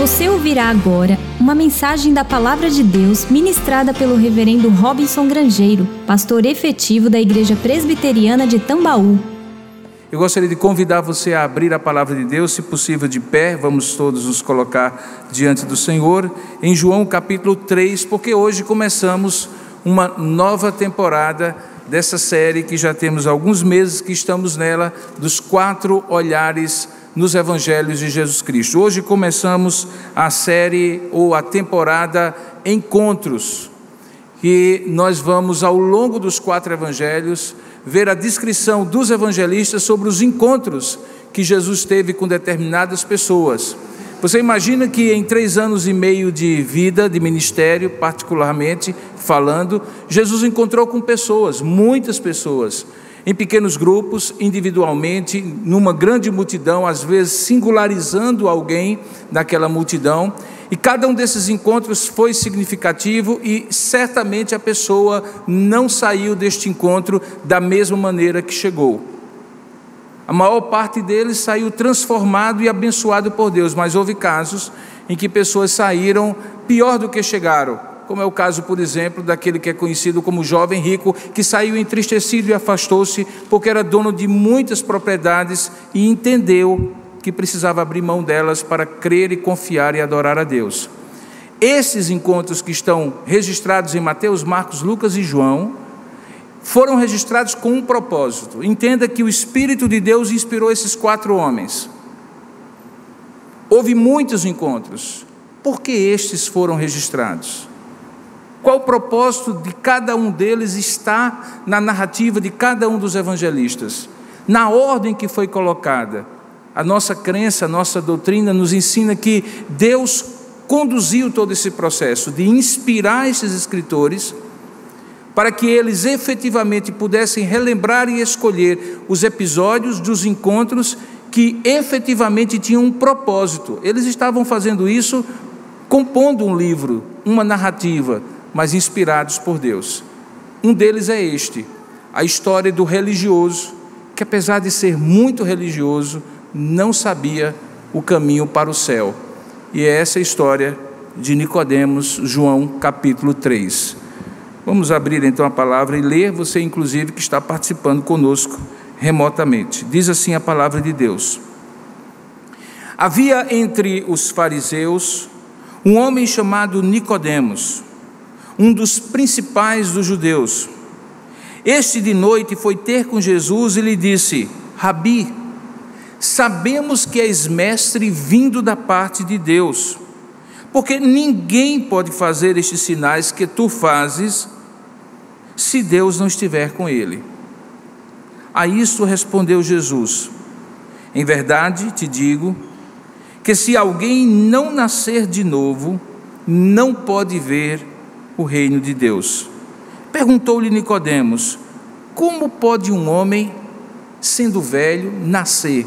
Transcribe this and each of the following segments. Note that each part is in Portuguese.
Você ouvirá agora uma mensagem da Palavra de Deus ministrada pelo Reverendo Robinson Grangeiro, pastor efetivo da Igreja Presbiteriana de Tambaú. Eu gostaria de convidar você a abrir a palavra de Deus, se possível de pé, vamos todos nos colocar diante do Senhor, em João capítulo 3, porque hoje começamos uma nova temporada dessa série que já temos alguns meses que estamos nela, dos quatro olhares nos evangelhos de Jesus Cristo. Hoje começamos a série ou a temporada Encontros, que nós vamos ao longo dos quatro evangelhos ver a descrição dos evangelistas sobre os encontros que Jesus teve com determinadas pessoas. Você imagina que em três anos e meio de vida, de ministério, particularmente falando, Jesus encontrou com pessoas, muitas pessoas, em pequenos grupos, individualmente, numa grande multidão, às vezes singularizando alguém daquela multidão. E cada um desses encontros foi significativo e certamente a pessoa não saiu deste encontro da mesma maneira que chegou. A maior parte deles saiu transformado e abençoado por Deus, mas houve casos em que pessoas saíram pior do que chegaram como é o caso, por exemplo, daquele que é conhecido como jovem rico, que saiu entristecido e afastou-se porque era dono de muitas propriedades e entendeu que precisava abrir mão delas para crer e confiar e adorar a Deus. Esses encontros que estão registrados em Mateus, Marcos, Lucas e João foram registrados com um propósito. Entenda que o Espírito de Deus inspirou esses quatro homens. Houve muitos encontros. Por que estes foram registrados? Qual o propósito de cada um deles está na narrativa de cada um dos evangelistas, na ordem que foi colocada. A nossa crença, a nossa doutrina nos ensina que Deus conduziu todo esse processo de inspirar esses escritores para que eles efetivamente pudessem relembrar e escolher os episódios dos encontros que efetivamente tinham um propósito. Eles estavam fazendo isso compondo um livro, uma narrativa, mas inspirados por Deus. Um deles é este, a história do religioso, que apesar de ser muito religioso, não sabia o caminho para o céu. E é essa a história de Nicodemos, João capítulo 3. Vamos abrir então a palavra e ler, você inclusive que está participando conosco remotamente. Diz assim a palavra de Deus: Havia entre os fariseus um homem chamado Nicodemos, um dos principais dos judeus. Este de noite foi ter com Jesus e lhe disse: Rabi, sabemos que és mestre vindo da parte de Deus, porque ninguém pode fazer estes sinais que tu fazes se Deus não estiver com ele. A isso respondeu Jesus: Em verdade te digo que se alguém não nascer de novo, não pode ver o reino de Deus. Perguntou-lhe Nicodemos: Como pode um homem, sendo velho, nascer?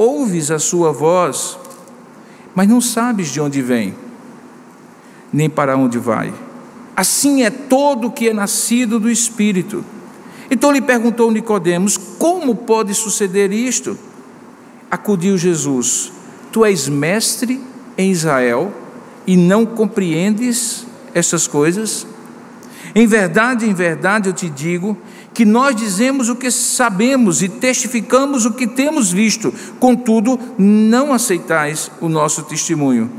ouves a sua voz, mas não sabes de onde vem, nem para onde vai. Assim é todo o que é nascido do Espírito. Então lhe perguntou Nicodemos: Como pode suceder isto? Acudiu Jesus: Tu és mestre em Israel e não compreendes essas coisas? Em verdade, em verdade eu te digo que nós dizemos o que sabemos e testificamos o que temos visto, contudo, não aceitais o nosso testemunho.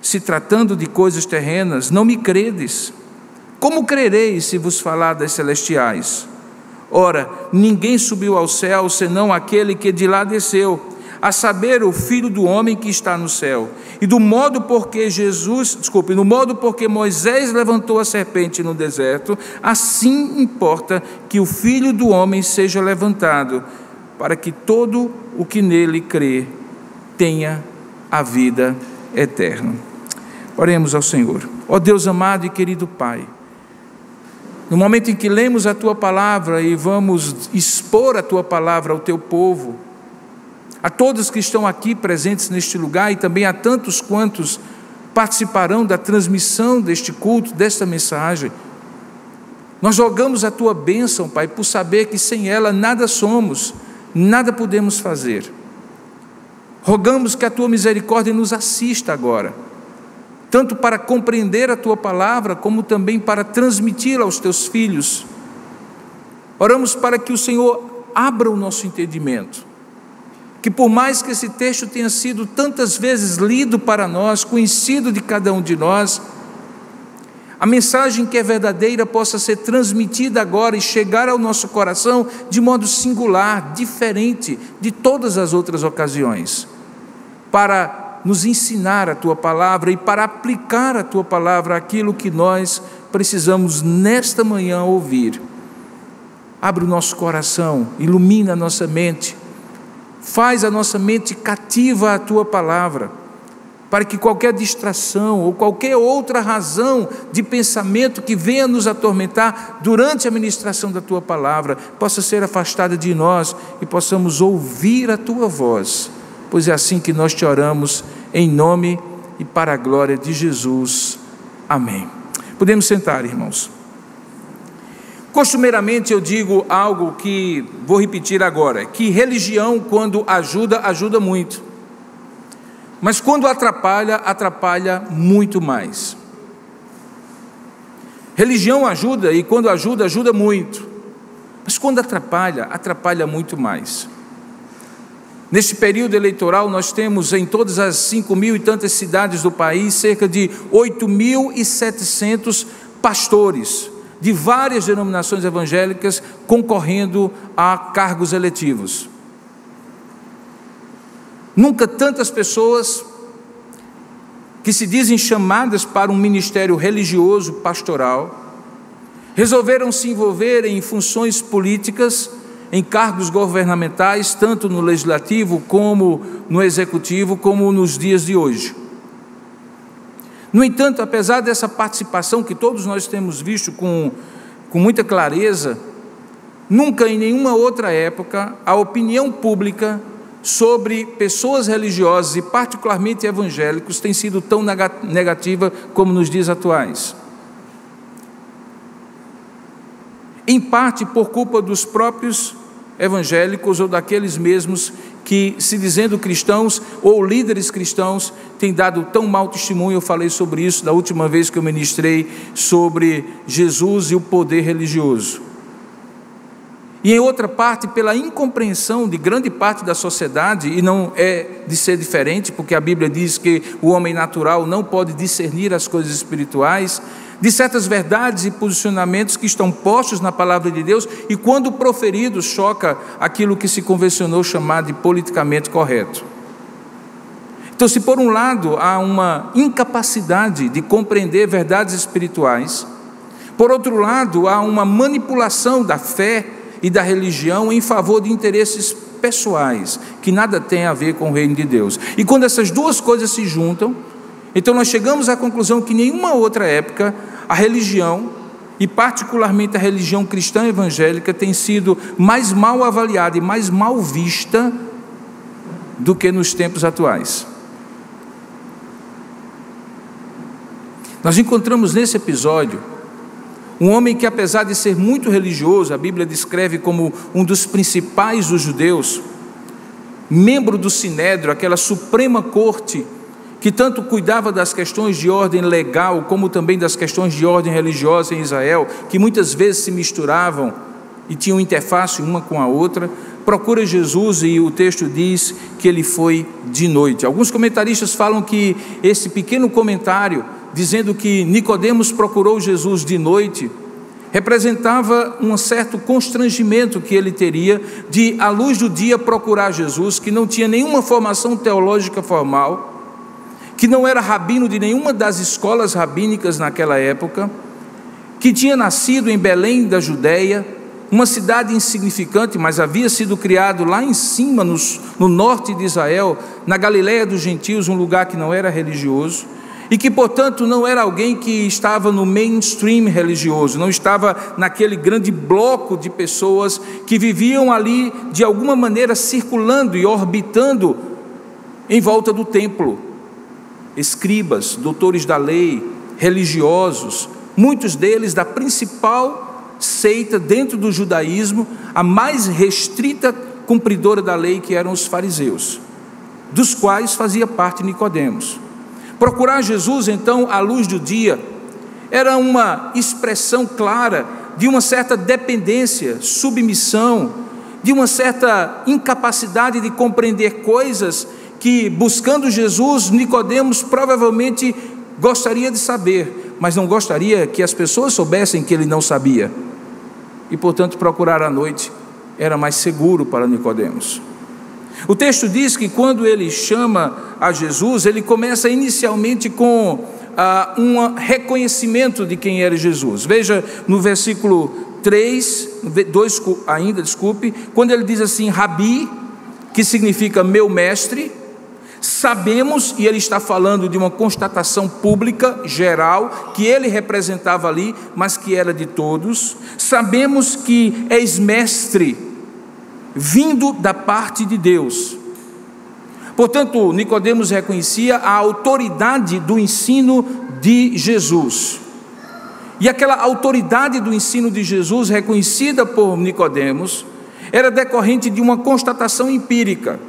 Se tratando de coisas terrenas, não me credes. Como crereis se vos falar das celestiais? Ora, ninguém subiu ao céu senão aquele que de lá desceu a saber, o Filho do homem que está no céu. E do modo porque Jesus, desculpe, no modo porque Moisés levantou a serpente no deserto, assim importa que o Filho do homem seja levantado, para que todo o que nele crê tenha a vida eterno. Oremos ao Senhor. Ó Deus amado e querido Pai, no momento em que lemos a tua palavra e vamos expor a tua palavra ao teu povo, a todos que estão aqui presentes neste lugar e também a tantos quantos participarão da transmissão deste culto, desta mensagem, nós jogamos a tua bênção, Pai, por saber que sem ela nada somos, nada podemos fazer. Rogamos que a tua misericórdia nos assista agora tanto para compreender a tua palavra, como também para transmiti-la aos teus filhos. Oramos para que o Senhor abra o nosso entendimento, que por mais que esse texto tenha sido tantas vezes lido para nós, conhecido de cada um de nós, a mensagem que é verdadeira possa ser transmitida agora e chegar ao nosso coração de modo singular, diferente de todas as outras ocasiões, para nos ensinar a tua palavra e para aplicar a tua palavra aquilo que nós precisamos nesta manhã ouvir. Abre o nosso coração, ilumina a nossa mente, faz a nossa mente cativa à tua palavra, para que qualquer distração ou qualquer outra razão de pensamento que venha nos atormentar durante a ministração da tua palavra possa ser afastada de nós e possamos ouvir a tua voz pois é assim que nós te oramos, em nome e para a glória de Jesus. Amém. Podemos sentar, irmãos. Costumeiramente eu digo algo que vou repetir agora: que religião, quando ajuda, ajuda muito. Mas quando atrapalha, atrapalha muito mais. Religião ajuda e quando ajuda, ajuda muito. Mas quando atrapalha, atrapalha muito mais. Neste período eleitoral, nós temos em todas as cinco mil e tantas cidades do país cerca de 8.700 pastores de várias denominações evangélicas concorrendo a cargos eletivos. Nunca tantas pessoas que se dizem chamadas para um ministério religioso pastoral resolveram se envolver em funções políticas em cargos governamentais, tanto no legislativo como no executivo, como nos dias de hoje. No entanto, apesar dessa participação que todos nós temos visto com, com muita clareza, nunca em nenhuma outra época a opinião pública sobre pessoas religiosas e particularmente evangélicos tem sido tão negativa como nos dias atuais. Em parte por culpa dos próprios evangélicos ou daqueles mesmos que, se dizendo cristãos ou líderes cristãos, têm dado tão mau testemunho. Eu falei sobre isso da última vez que eu ministrei sobre Jesus e o poder religioso. E em outra parte, pela incompreensão de grande parte da sociedade, e não é de ser diferente, porque a Bíblia diz que o homem natural não pode discernir as coisas espirituais, de certas verdades e posicionamentos que estão postos na palavra de Deus e, quando proferidos, choca aquilo que se convencionou chamar de politicamente correto. Então, se por um lado há uma incapacidade de compreender verdades espirituais, por outro lado há uma manipulação da fé e da religião em favor de interesses pessoais, que nada tem a ver com o reino de Deus. E quando essas duas coisas se juntam, então nós chegamos à conclusão que nenhuma outra época a religião, e particularmente a religião cristã evangélica, tem sido mais mal avaliada e mais mal vista do que nos tempos atuais. Nós encontramos nesse episódio um homem que, apesar de ser muito religioso, a Bíblia descreve como um dos principais dos judeus, membro do Sinédrio, aquela suprema corte que tanto cuidava das questões de ordem legal, como também das questões de ordem religiosa em Israel, que muitas vezes se misturavam e tinham interface uma com a outra, procura Jesus e o texto diz que ele foi de noite. Alguns comentaristas falam que esse pequeno comentário dizendo que Nicodemos procurou Jesus de noite representava um certo constrangimento que ele teria de à luz do dia procurar Jesus, que não tinha nenhuma formação teológica formal que não era rabino de nenhuma das escolas rabínicas naquela época, que tinha nascido em Belém da Judéia, uma cidade insignificante, mas havia sido criado lá em cima, no, no norte de Israel, na Galiléia dos gentios, um lugar que não era religioso, e que, portanto, não era alguém que estava no mainstream religioso, não estava naquele grande bloco de pessoas que viviam ali, de alguma maneira, circulando e orbitando em volta do templo. Escribas, doutores da lei, religiosos, muitos deles da principal seita dentro do judaísmo, a mais restrita cumpridora da lei, que eram os fariseus, dos quais fazia parte Nicodemos. Procurar Jesus, então, à luz do dia, era uma expressão clara de uma certa dependência, submissão, de uma certa incapacidade de compreender coisas que, buscando Jesus, Nicodemos provavelmente gostaria de saber, mas não gostaria que as pessoas soubessem que ele não sabia e, portanto, procurar à noite era mais seguro para Nicodemos. O texto diz que quando ele chama a Jesus, ele começa inicialmente com ah, um reconhecimento de quem era Jesus. Veja no versículo 3, 2 ainda, desculpe, quando ele diz assim, Rabi, que significa meu mestre, Sabemos, e ele está falando de uma constatação pública, geral, que ele representava ali, mas que era de todos. Sabemos que és mestre, vindo da parte de Deus. Portanto, Nicodemos reconhecia a autoridade do ensino de Jesus. E aquela autoridade do ensino de Jesus, reconhecida por Nicodemos, era decorrente de uma constatação empírica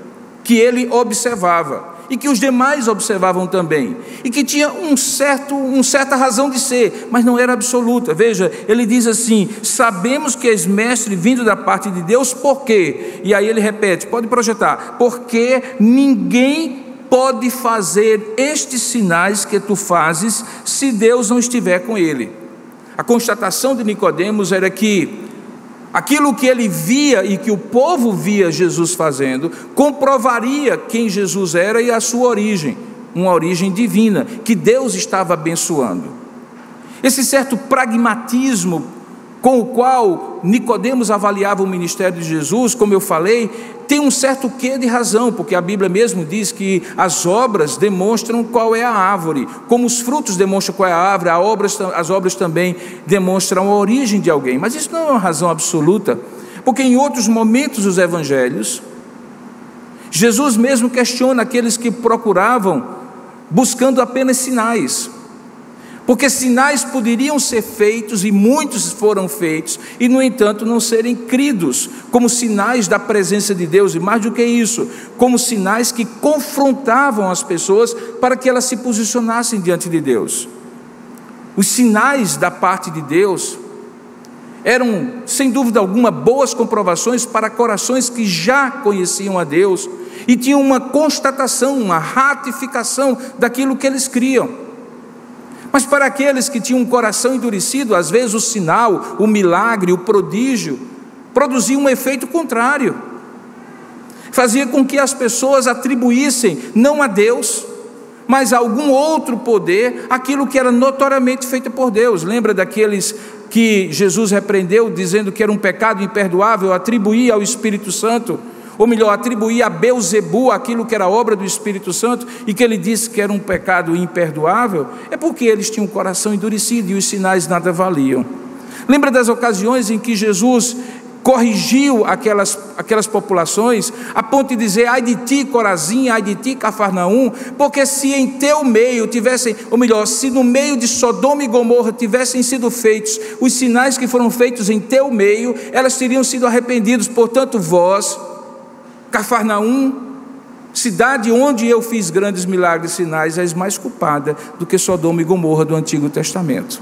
que ele observava e que os demais observavam também, e que tinha um certo, uma certa razão de ser, mas não era absoluta. Veja, ele diz assim: Sabemos que és mestre vindo da parte de Deus, por quê? E aí ele repete: pode projetar, porque ninguém pode fazer estes sinais que tu fazes se Deus não estiver com ele. A constatação de Nicodemos era que aquilo que ele via e que o povo via Jesus fazendo, comprovaria quem Jesus era e a sua origem, uma origem divina, que Deus estava abençoando. Esse certo pragmatismo com o qual Nicodemos avaliava o ministério de Jesus, como eu falei, tem um certo quê de razão, porque a Bíblia mesmo diz que as obras demonstram qual é a árvore, como os frutos demonstram qual é a árvore, obras, as obras também demonstram a origem de alguém. Mas isso não é uma razão absoluta, porque em outros momentos dos evangelhos, Jesus mesmo questiona aqueles que procuravam buscando apenas sinais. Porque sinais poderiam ser feitos, e muitos foram feitos, e no entanto não serem cridos, como sinais da presença de Deus, e mais do que isso, como sinais que confrontavam as pessoas para que elas se posicionassem diante de Deus. Os sinais da parte de Deus eram, sem dúvida alguma, boas comprovações para corações que já conheciam a Deus e tinham uma constatação, uma ratificação daquilo que eles criam. Mas para aqueles que tinham um coração endurecido, às vezes o sinal, o milagre, o prodígio, produzia um efeito contrário. Fazia com que as pessoas atribuíssem, não a Deus, mas a algum outro poder, aquilo que era notoriamente feito por Deus. Lembra daqueles que Jesus repreendeu, dizendo que era um pecado imperdoável atribuir ao Espírito Santo? Ou melhor, atribuir a Beuzebu aquilo que era obra do Espírito Santo e que ele disse que era um pecado imperdoável, é porque eles tinham o coração endurecido e os sinais nada valiam. Lembra das ocasiões em que Jesus corrigiu aquelas, aquelas populações, a ponto de dizer, ai de ti, Corazim, ai de ti, Cafarnaum, porque se em teu meio tivessem, ou melhor, se no meio de Sodoma e Gomorra tivessem sido feitos os sinais que foram feitos em teu meio, elas teriam sido arrependidos, portanto vós, Cafarnaum, cidade onde eu fiz grandes milagres e sinais, és mais culpada do que Sodoma e Gomorra do Antigo Testamento.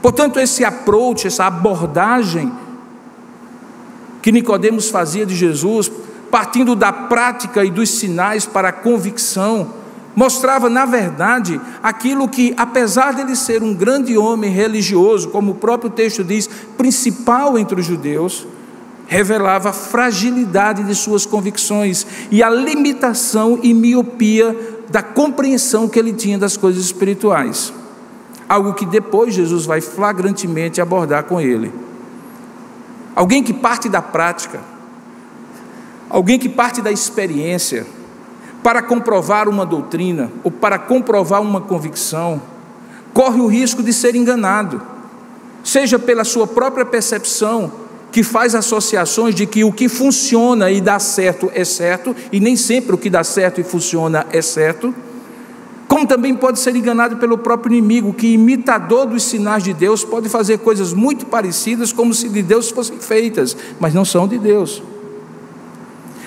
Portanto, esse approach, essa abordagem que Nicodemos fazia de Jesus, partindo da prática e dos sinais para a convicção, mostrava, na verdade, aquilo que, apesar dele ser um grande homem religioso, como o próprio texto diz, principal entre os judeus, revelava a fragilidade de suas convicções e a limitação e miopia da compreensão que ele tinha das coisas espirituais. Algo que depois Jesus vai flagrantemente abordar com ele. alguém que parte da prática, alguém que parte da experiência para comprovar uma doutrina ou para comprovar uma convicção, corre o risco de ser enganado, seja pela sua própria percepção, que faz associações de que o que funciona e dá certo é certo, e nem sempre o que dá certo e funciona é certo, como também pode ser enganado pelo próprio inimigo, que imitador dos sinais de Deus pode fazer coisas muito parecidas como se de Deus fossem feitas, mas não são de Deus.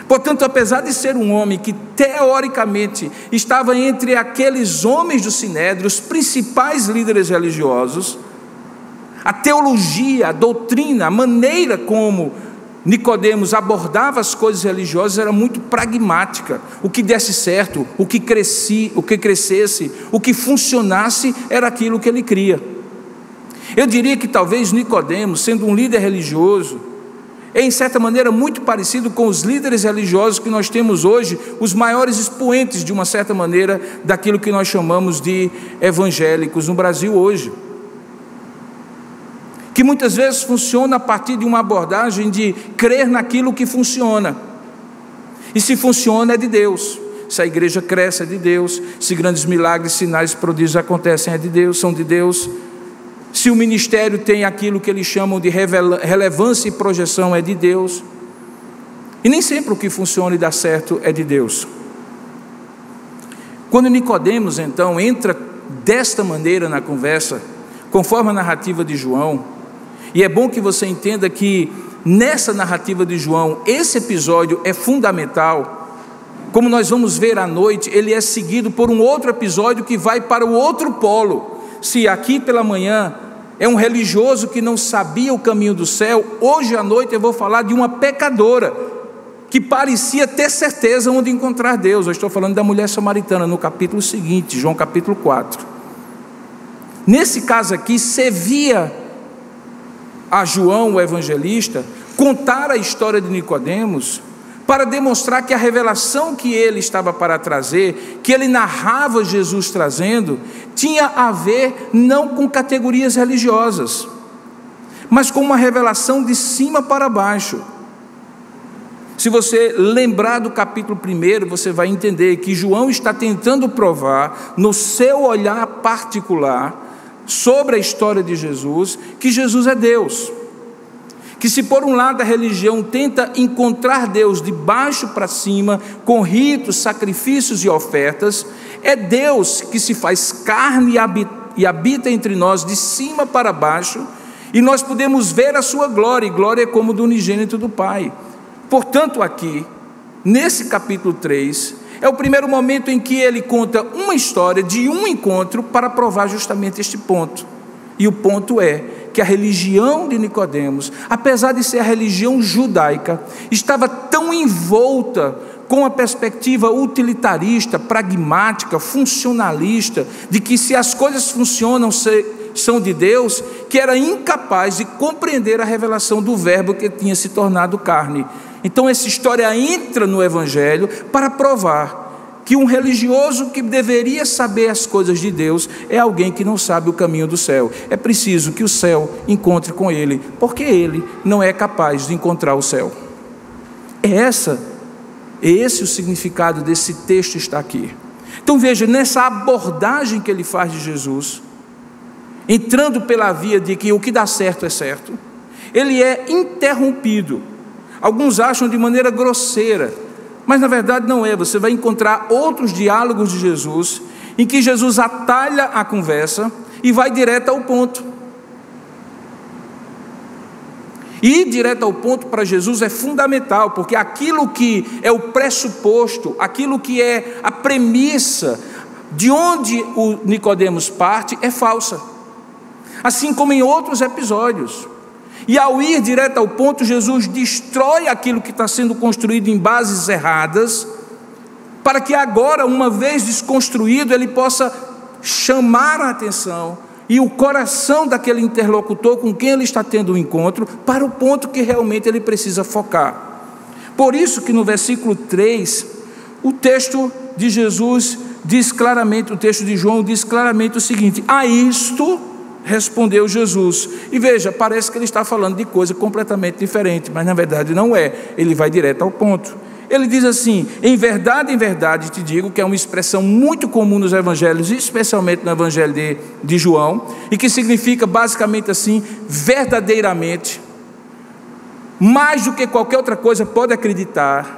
Portanto, apesar de ser um homem que teoricamente estava entre aqueles homens do Sinédrio, os principais líderes religiosos, a teologia, a doutrina, a maneira como Nicodemos abordava as coisas religiosas era muito pragmática. O que desse certo, o que cresci, o que crescesse, o que funcionasse era aquilo que ele cria. Eu diria que talvez Nicodemos, sendo um líder religioso, é em certa maneira muito parecido com os líderes religiosos que nós temos hoje, os maiores expoentes de uma certa maneira daquilo que nós chamamos de evangélicos no Brasil hoje. Que muitas vezes funciona a partir de uma abordagem de crer naquilo que funciona. E se funciona é de Deus. Se a igreja cresce é de Deus, se grandes milagres, sinais prodígios acontecem é de Deus, são de Deus. Se o ministério tem aquilo que eles chamam de relevância e projeção, é de Deus. E nem sempre o que funciona e dá certo é de Deus. Quando Nicodemos então entra desta maneira na conversa, conforme a narrativa de João, e é bom que você entenda que nessa narrativa de João, esse episódio é fundamental. Como nós vamos ver à noite, ele é seguido por um outro episódio que vai para o outro polo se aqui pela manhã é um religioso que não sabia o caminho do céu, hoje à noite eu vou falar de uma pecadora que parecia ter certeza onde encontrar Deus. Eu estou falando da mulher samaritana no capítulo seguinte, João capítulo 4. Nesse caso aqui, servia a João, o evangelista, contar a história de Nicodemos para demonstrar que a revelação que ele estava para trazer, que ele narrava Jesus trazendo, tinha a ver não com categorias religiosas, mas com uma revelação de cima para baixo. Se você lembrar do capítulo 1, você vai entender que João está tentando provar, no seu olhar particular, sobre a história de Jesus, que Jesus é Deus que se por um lado a religião tenta encontrar Deus de baixo para cima, com ritos, sacrifícios e ofertas, é Deus que se faz carne e habita, entre nós de cima para baixo, e nós podemos ver a sua glória, e glória é como do unigênito do Pai. Portanto, aqui, nesse capítulo 3, é o primeiro momento em que ele conta uma história de um encontro para provar justamente este ponto. E o ponto é que a religião de Nicodemos, apesar de ser a religião judaica, estava tão envolta com a perspectiva utilitarista, pragmática, funcionalista, de que se as coisas funcionam, são de Deus, que era incapaz de compreender a revelação do Verbo que tinha se tornado carne. Então, essa história entra no Evangelho para provar que um religioso que deveria saber as coisas de Deus é alguém que não sabe o caminho do céu. É preciso que o céu encontre com ele, porque ele não é capaz de encontrar o céu. É essa, é esse o significado desse texto está aqui. Então veja, nessa abordagem que ele faz de Jesus, entrando pela via de que o que dá certo é certo, ele é interrompido. Alguns acham de maneira grosseira, mas na verdade não é, você vai encontrar outros diálogos de Jesus em que Jesus atalha a conversa e vai direto ao ponto. E ir direto ao ponto para Jesus é fundamental, porque aquilo que é o pressuposto, aquilo que é a premissa de onde o Nicodemos parte é falsa. Assim como em outros episódios. E ao ir direto ao ponto, Jesus destrói aquilo que está sendo construído em bases erradas, para que agora, uma vez desconstruído, ele possa chamar a atenção e o coração daquele interlocutor com quem ele está tendo o um encontro para o ponto que realmente ele precisa focar. Por isso que no versículo 3, o texto de Jesus diz claramente, o texto de João diz claramente o seguinte: A isto respondeu Jesus. E veja, parece que ele está falando de coisa completamente diferente, mas na verdade não é. Ele vai direto ao ponto. Ele diz assim: Em verdade, em verdade te digo, que é uma expressão muito comum nos evangelhos, especialmente no evangelho de, de João, e que significa basicamente assim: verdadeiramente, mais do que qualquer outra coisa pode acreditar.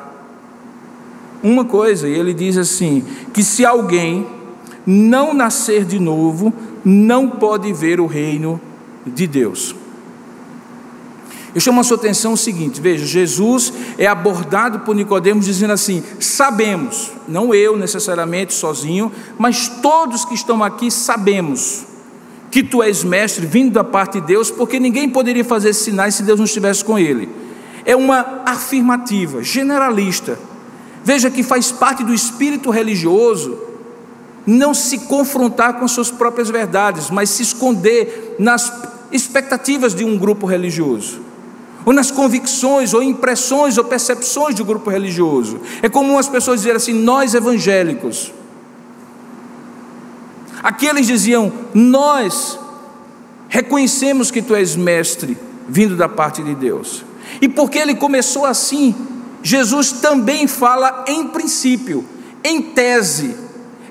Uma coisa, e ele diz assim: que se alguém não nascer de novo, não pode ver o reino de Deus. Eu chamo a sua atenção o seguinte: veja, Jesus é abordado por Nicodemos dizendo assim: sabemos, não eu necessariamente sozinho, mas todos que estão aqui sabemos que tu és mestre vindo da parte de Deus, porque ninguém poderia fazer sinais se Deus não estivesse com ele. É uma afirmativa, generalista. Veja que faz parte do espírito religioso não se confrontar com suas próprias verdades, mas se esconder nas expectativas de um grupo religioso ou nas convicções, ou impressões, ou percepções do grupo religioso. É comum as pessoas dizerem assim: nós evangélicos. Aqui eles diziam: nós reconhecemos que tu és mestre, vindo da parte de Deus. E porque ele começou assim, Jesus também fala em princípio, em tese,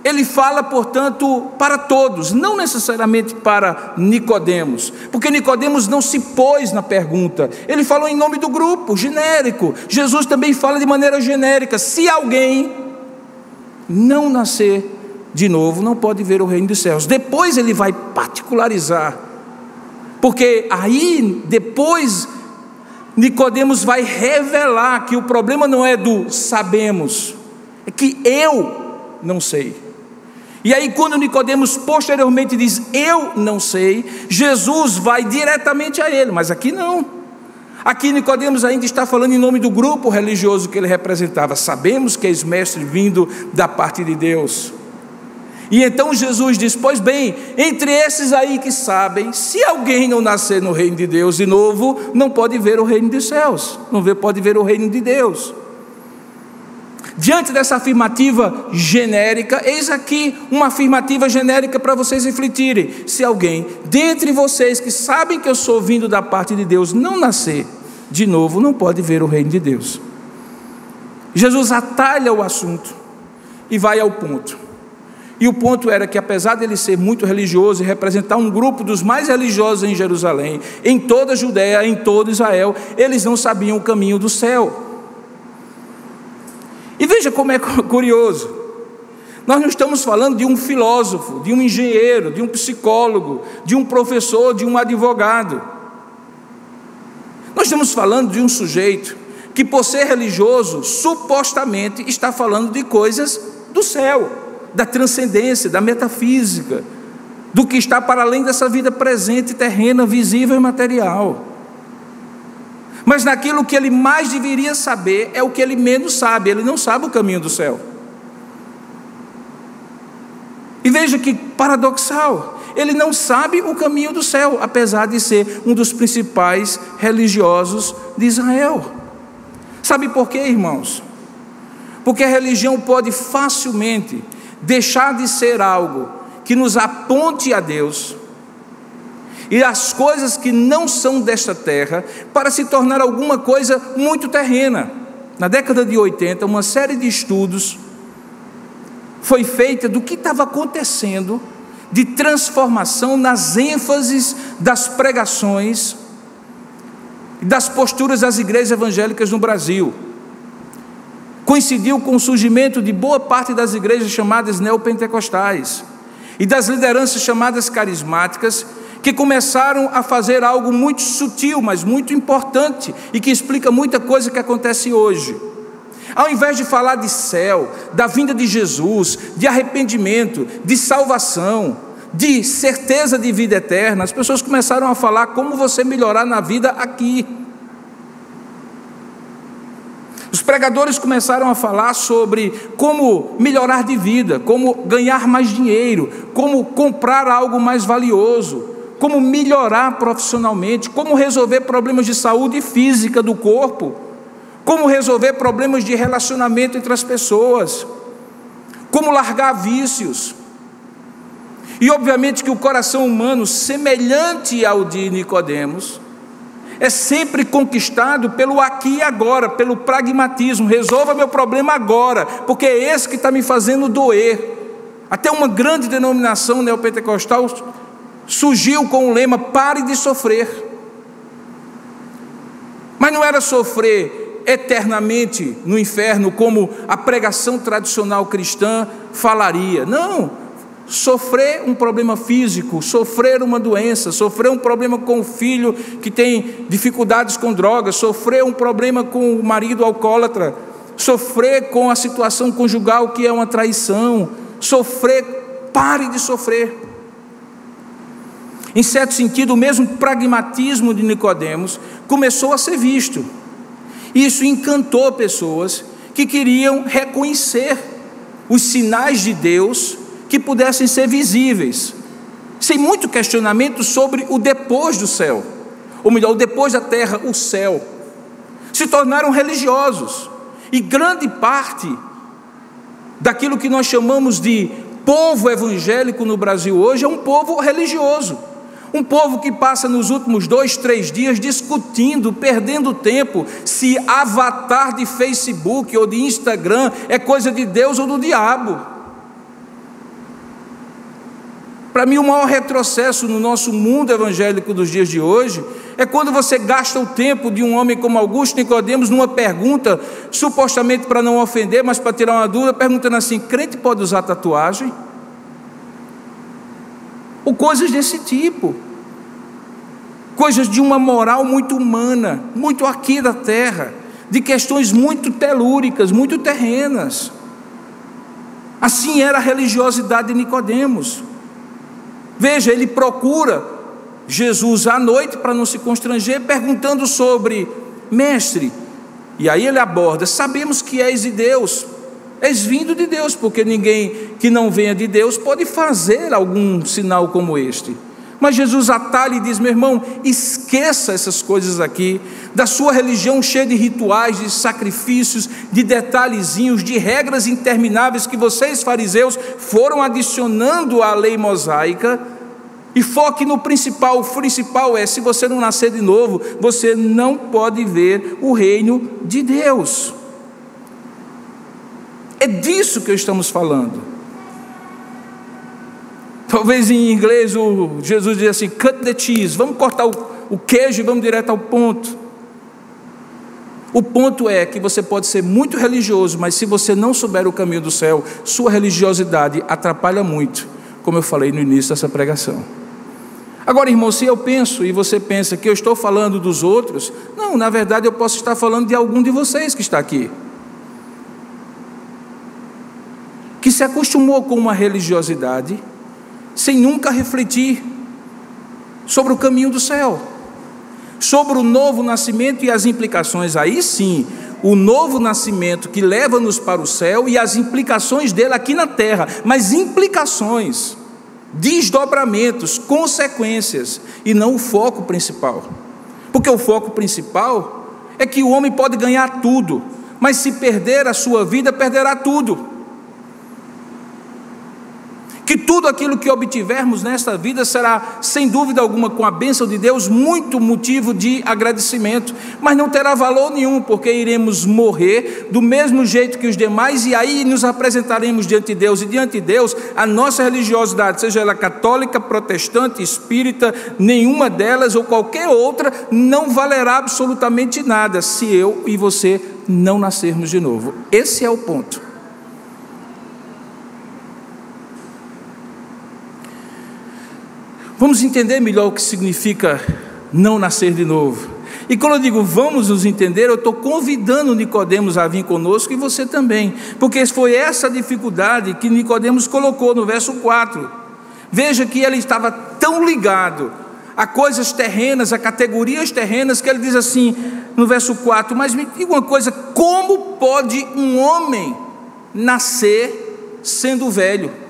ele fala, portanto, para todos, não necessariamente para Nicodemos, porque Nicodemos não se pôs na pergunta. Ele falou em nome do grupo, genérico. Jesus também fala de maneira genérica: se alguém não nascer de novo, não pode ver o reino dos céus. Depois ele vai particularizar. Porque aí depois Nicodemos vai revelar que o problema não é do sabemos, é que eu não sei. E aí, quando Nicodemos posteriormente diz, eu não sei, Jesus vai diretamente a ele, mas aqui não. Aqui Nicodemos ainda está falando em nome do grupo religioso que ele representava. Sabemos que és mestre vindo da parte de Deus. E então Jesus diz: Pois bem, entre esses aí que sabem, se alguém não nascer no reino de Deus de novo, não pode ver o reino dos céus, não pode ver o reino de Deus. Diante dessa afirmativa genérica, eis aqui uma afirmativa genérica para vocês refletirem. Se alguém dentre vocês que sabem que eu sou vindo da parte de Deus não nascer de novo, não pode ver o reino de Deus. Jesus atalha o assunto e vai ao ponto. E o ponto era que, apesar dele ser muito religioso e representar um grupo dos mais religiosos em Jerusalém, em toda a Judéia, em todo Israel, eles não sabiam o caminho do céu. E veja como é curioso. Nós não estamos falando de um filósofo, de um engenheiro, de um psicólogo, de um professor, de um advogado. Nós estamos falando de um sujeito que, por ser religioso, supostamente está falando de coisas do céu, da transcendência, da metafísica, do que está para além dessa vida presente, terrena, visível e material. Mas naquilo que ele mais deveria saber é o que ele menos sabe, ele não sabe o caminho do céu. E veja que paradoxal, ele não sabe o caminho do céu, apesar de ser um dos principais religiosos de Israel. Sabe por quê, irmãos? Porque a religião pode facilmente deixar de ser algo que nos aponte a Deus e as coisas que não são desta terra para se tornar alguma coisa muito terrena. Na década de 80, uma série de estudos foi feita do que estava acontecendo de transformação nas ênfases das pregações e das posturas das igrejas evangélicas no Brasil. Coincidiu com o surgimento de boa parte das igrejas chamadas neopentecostais e das lideranças chamadas carismáticas que começaram a fazer algo muito sutil, mas muito importante e que explica muita coisa que acontece hoje. Ao invés de falar de céu, da vinda de Jesus, de arrependimento, de salvação, de certeza de vida eterna, as pessoas começaram a falar como você melhorar na vida aqui. Os pregadores começaram a falar sobre como melhorar de vida, como ganhar mais dinheiro, como comprar algo mais valioso, como melhorar profissionalmente, como resolver problemas de saúde física do corpo, como resolver problemas de relacionamento entre as pessoas, como largar vícios. E obviamente que o coração humano, semelhante ao de Nicodemos, é sempre conquistado pelo aqui e agora, pelo pragmatismo. Resolva meu problema agora, porque é esse que está me fazendo doer. Até uma grande denominação neopentecostal surgiu com o lema: pare de sofrer. Mas não era sofrer eternamente no inferno, como a pregação tradicional cristã falaria. Não, sofrer um problema físico, sofrer uma doença, sofrer um problema com o filho que tem dificuldades com drogas, sofrer um problema com o marido alcoólatra, sofrer com a situação conjugal que é uma traição, sofrer, pare de sofrer. Em certo sentido, o mesmo pragmatismo de Nicodemos começou a ser visto. Isso encantou pessoas que queriam reconhecer os sinais de Deus que pudessem ser visíveis, sem muito questionamento sobre o depois do céu, ou melhor, o depois da terra, o céu. Se tornaram religiosos, e grande parte daquilo que nós chamamos de povo evangélico no Brasil hoje é um povo religioso. Um povo que passa nos últimos dois, três dias discutindo, perdendo tempo, se avatar de Facebook ou de Instagram é coisa de Deus ou do diabo. Para mim, o maior retrocesso no nosso mundo evangélico dos dias de hoje é quando você gasta o tempo de um homem como Augusto Nicodemos numa pergunta, supostamente para não ofender, mas para tirar uma dúvida, perguntando assim: crente pode usar tatuagem? Ou coisas desse tipo. Coisas de uma moral muito humana, muito aqui da terra, de questões muito telúricas, muito terrenas. Assim era a religiosidade de Nicodemos. Veja, ele procura Jesus à noite para não se constranger, perguntando sobre mestre. E aí ele aborda: Sabemos que és de Deus, és vindo de Deus, porque ninguém que não venha de Deus pode fazer algum sinal como este. Mas Jesus atalha e diz: meu irmão, esqueça essas coisas aqui, da sua religião cheia de rituais, de sacrifícios, de detalhezinhos, de regras intermináveis que vocês, fariseus, foram adicionando à lei mosaica. E foque no principal: o principal é: se você não nascer de novo, você não pode ver o reino de Deus. É disso que estamos falando. Talvez em inglês o Jesus diz assim: cut the cheese, vamos cortar o, o queijo e vamos direto ao ponto. O ponto é que você pode ser muito religioso, mas se você não souber o caminho do céu, sua religiosidade atrapalha muito, como eu falei no início dessa pregação. Agora, irmão, se eu penso e você pensa que eu estou falando dos outros, não, na verdade eu posso estar falando de algum de vocês que está aqui. Que se acostumou com uma religiosidade sem nunca refletir sobre o caminho do céu, sobre o novo nascimento e as implicações. Aí sim, o novo nascimento que leva-nos para o céu e as implicações dele aqui na terra, mas implicações, desdobramentos, consequências, e não o foco principal. Porque o foco principal é que o homem pode ganhar tudo, mas se perder a sua vida, perderá tudo que tudo aquilo que obtivermos nesta vida será, sem dúvida alguma, com a bênção de Deus, muito motivo de agradecimento, mas não terá valor nenhum, porque iremos morrer do mesmo jeito que os demais, e aí nos apresentaremos diante de Deus, e diante de Deus, a nossa religiosidade, seja ela católica, protestante, espírita, nenhuma delas ou qualquer outra, não valerá absolutamente nada se eu e você não nascermos de novo. Esse é o ponto. Vamos entender melhor o que significa não nascer de novo. E quando eu digo vamos nos entender, eu estou convidando Nicodemos a vir conosco e você também, porque foi essa dificuldade que Nicodemos colocou no verso 4. Veja que ele estava tão ligado a coisas terrenas, a categorias terrenas, que ele diz assim no verso 4: Mas me diga uma coisa, como pode um homem nascer sendo velho?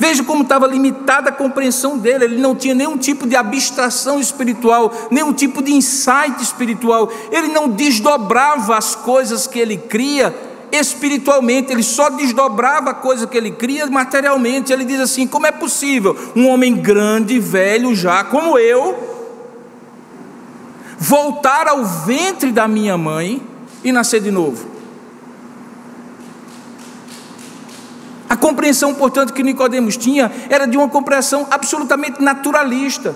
Veja como estava limitada a compreensão dele, ele não tinha nenhum tipo de abstração espiritual, nenhum tipo de insight espiritual, ele não desdobrava as coisas que ele cria espiritualmente, ele só desdobrava a coisa que ele cria materialmente. Ele diz assim: como é possível um homem grande, velho já, como eu, voltar ao ventre da minha mãe e nascer de novo? A compreensão, portanto, que Nicodemos tinha era de uma compreensão absolutamente naturalista.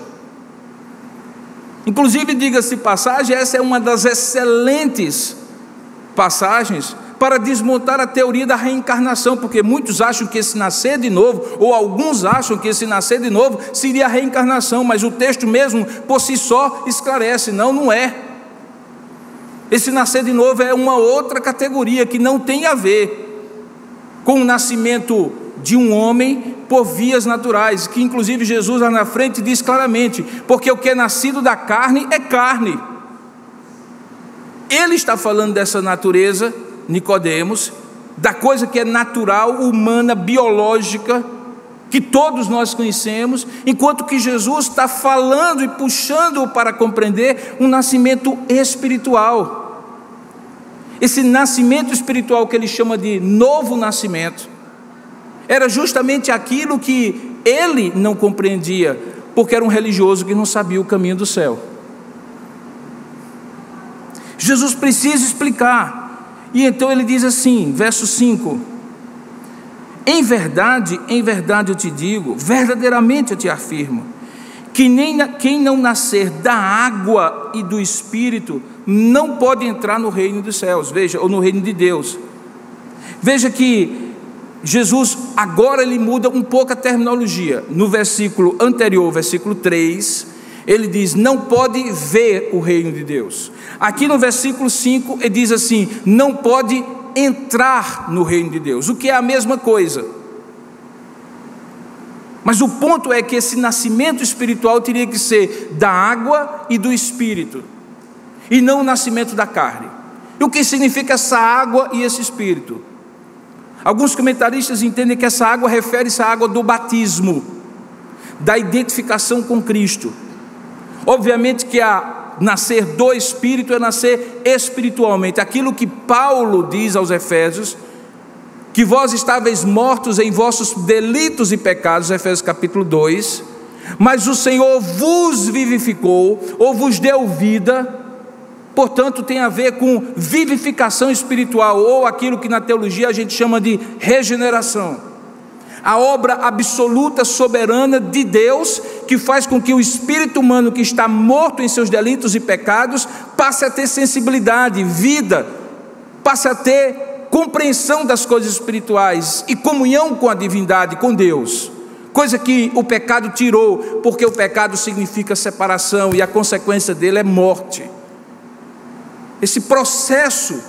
Inclusive, diga-se passagem, essa é uma das excelentes passagens para desmontar a teoria da reencarnação, porque muitos acham que esse nascer de novo, ou alguns acham que esse nascer de novo seria a reencarnação, mas o texto mesmo por si só esclarece: não, não é. Esse nascer de novo é uma outra categoria que não tem a ver com o nascimento de um homem por vias naturais, que inclusive Jesus lá na frente diz claramente: porque o que é nascido da carne é carne. Ele está falando dessa natureza, Nicodemos, da coisa que é natural, humana, biológica, que todos nós conhecemos, enquanto que Jesus está falando e puxando para compreender um nascimento espiritual. Esse nascimento espiritual que ele chama de novo nascimento, era justamente aquilo que ele não compreendia, porque era um religioso que não sabia o caminho do céu. Jesus precisa explicar, e então ele diz assim, verso 5: Em verdade, em verdade eu te digo, verdadeiramente eu te afirmo, que nem quem não nascer da água e do espírito não pode entrar no reino dos céus, veja, ou no reino de Deus. Veja que Jesus agora ele muda um pouco a terminologia. No versículo anterior, versículo 3, ele diz: "Não pode ver o reino de Deus". Aqui no versículo 5, ele diz assim: "Não pode entrar no reino de Deus", o que é a mesma coisa. Mas o ponto é que esse nascimento espiritual teria que ser da água e do espírito, e não o nascimento da carne. E o que significa essa água e esse espírito? Alguns comentaristas entendem que essa água refere-se à água do batismo, da identificação com Cristo. Obviamente que a nascer do Espírito é nascer espiritualmente. Aquilo que Paulo diz aos Efésios, que vós estáveis mortos em vossos delitos e pecados, Efésios capítulo 2, mas o Senhor vos vivificou, ou vos deu vida, portanto, tem a ver com vivificação espiritual, ou aquilo que na teologia a gente chama de regeneração. A obra absoluta, soberana de Deus, que faz com que o espírito humano que está morto em seus delitos e pecados passe a ter sensibilidade, vida, passe a ter compreensão das coisas espirituais e comunhão com a divindade, com Deus coisa que o pecado tirou, porque o pecado significa separação e a consequência dele é morte. Esse processo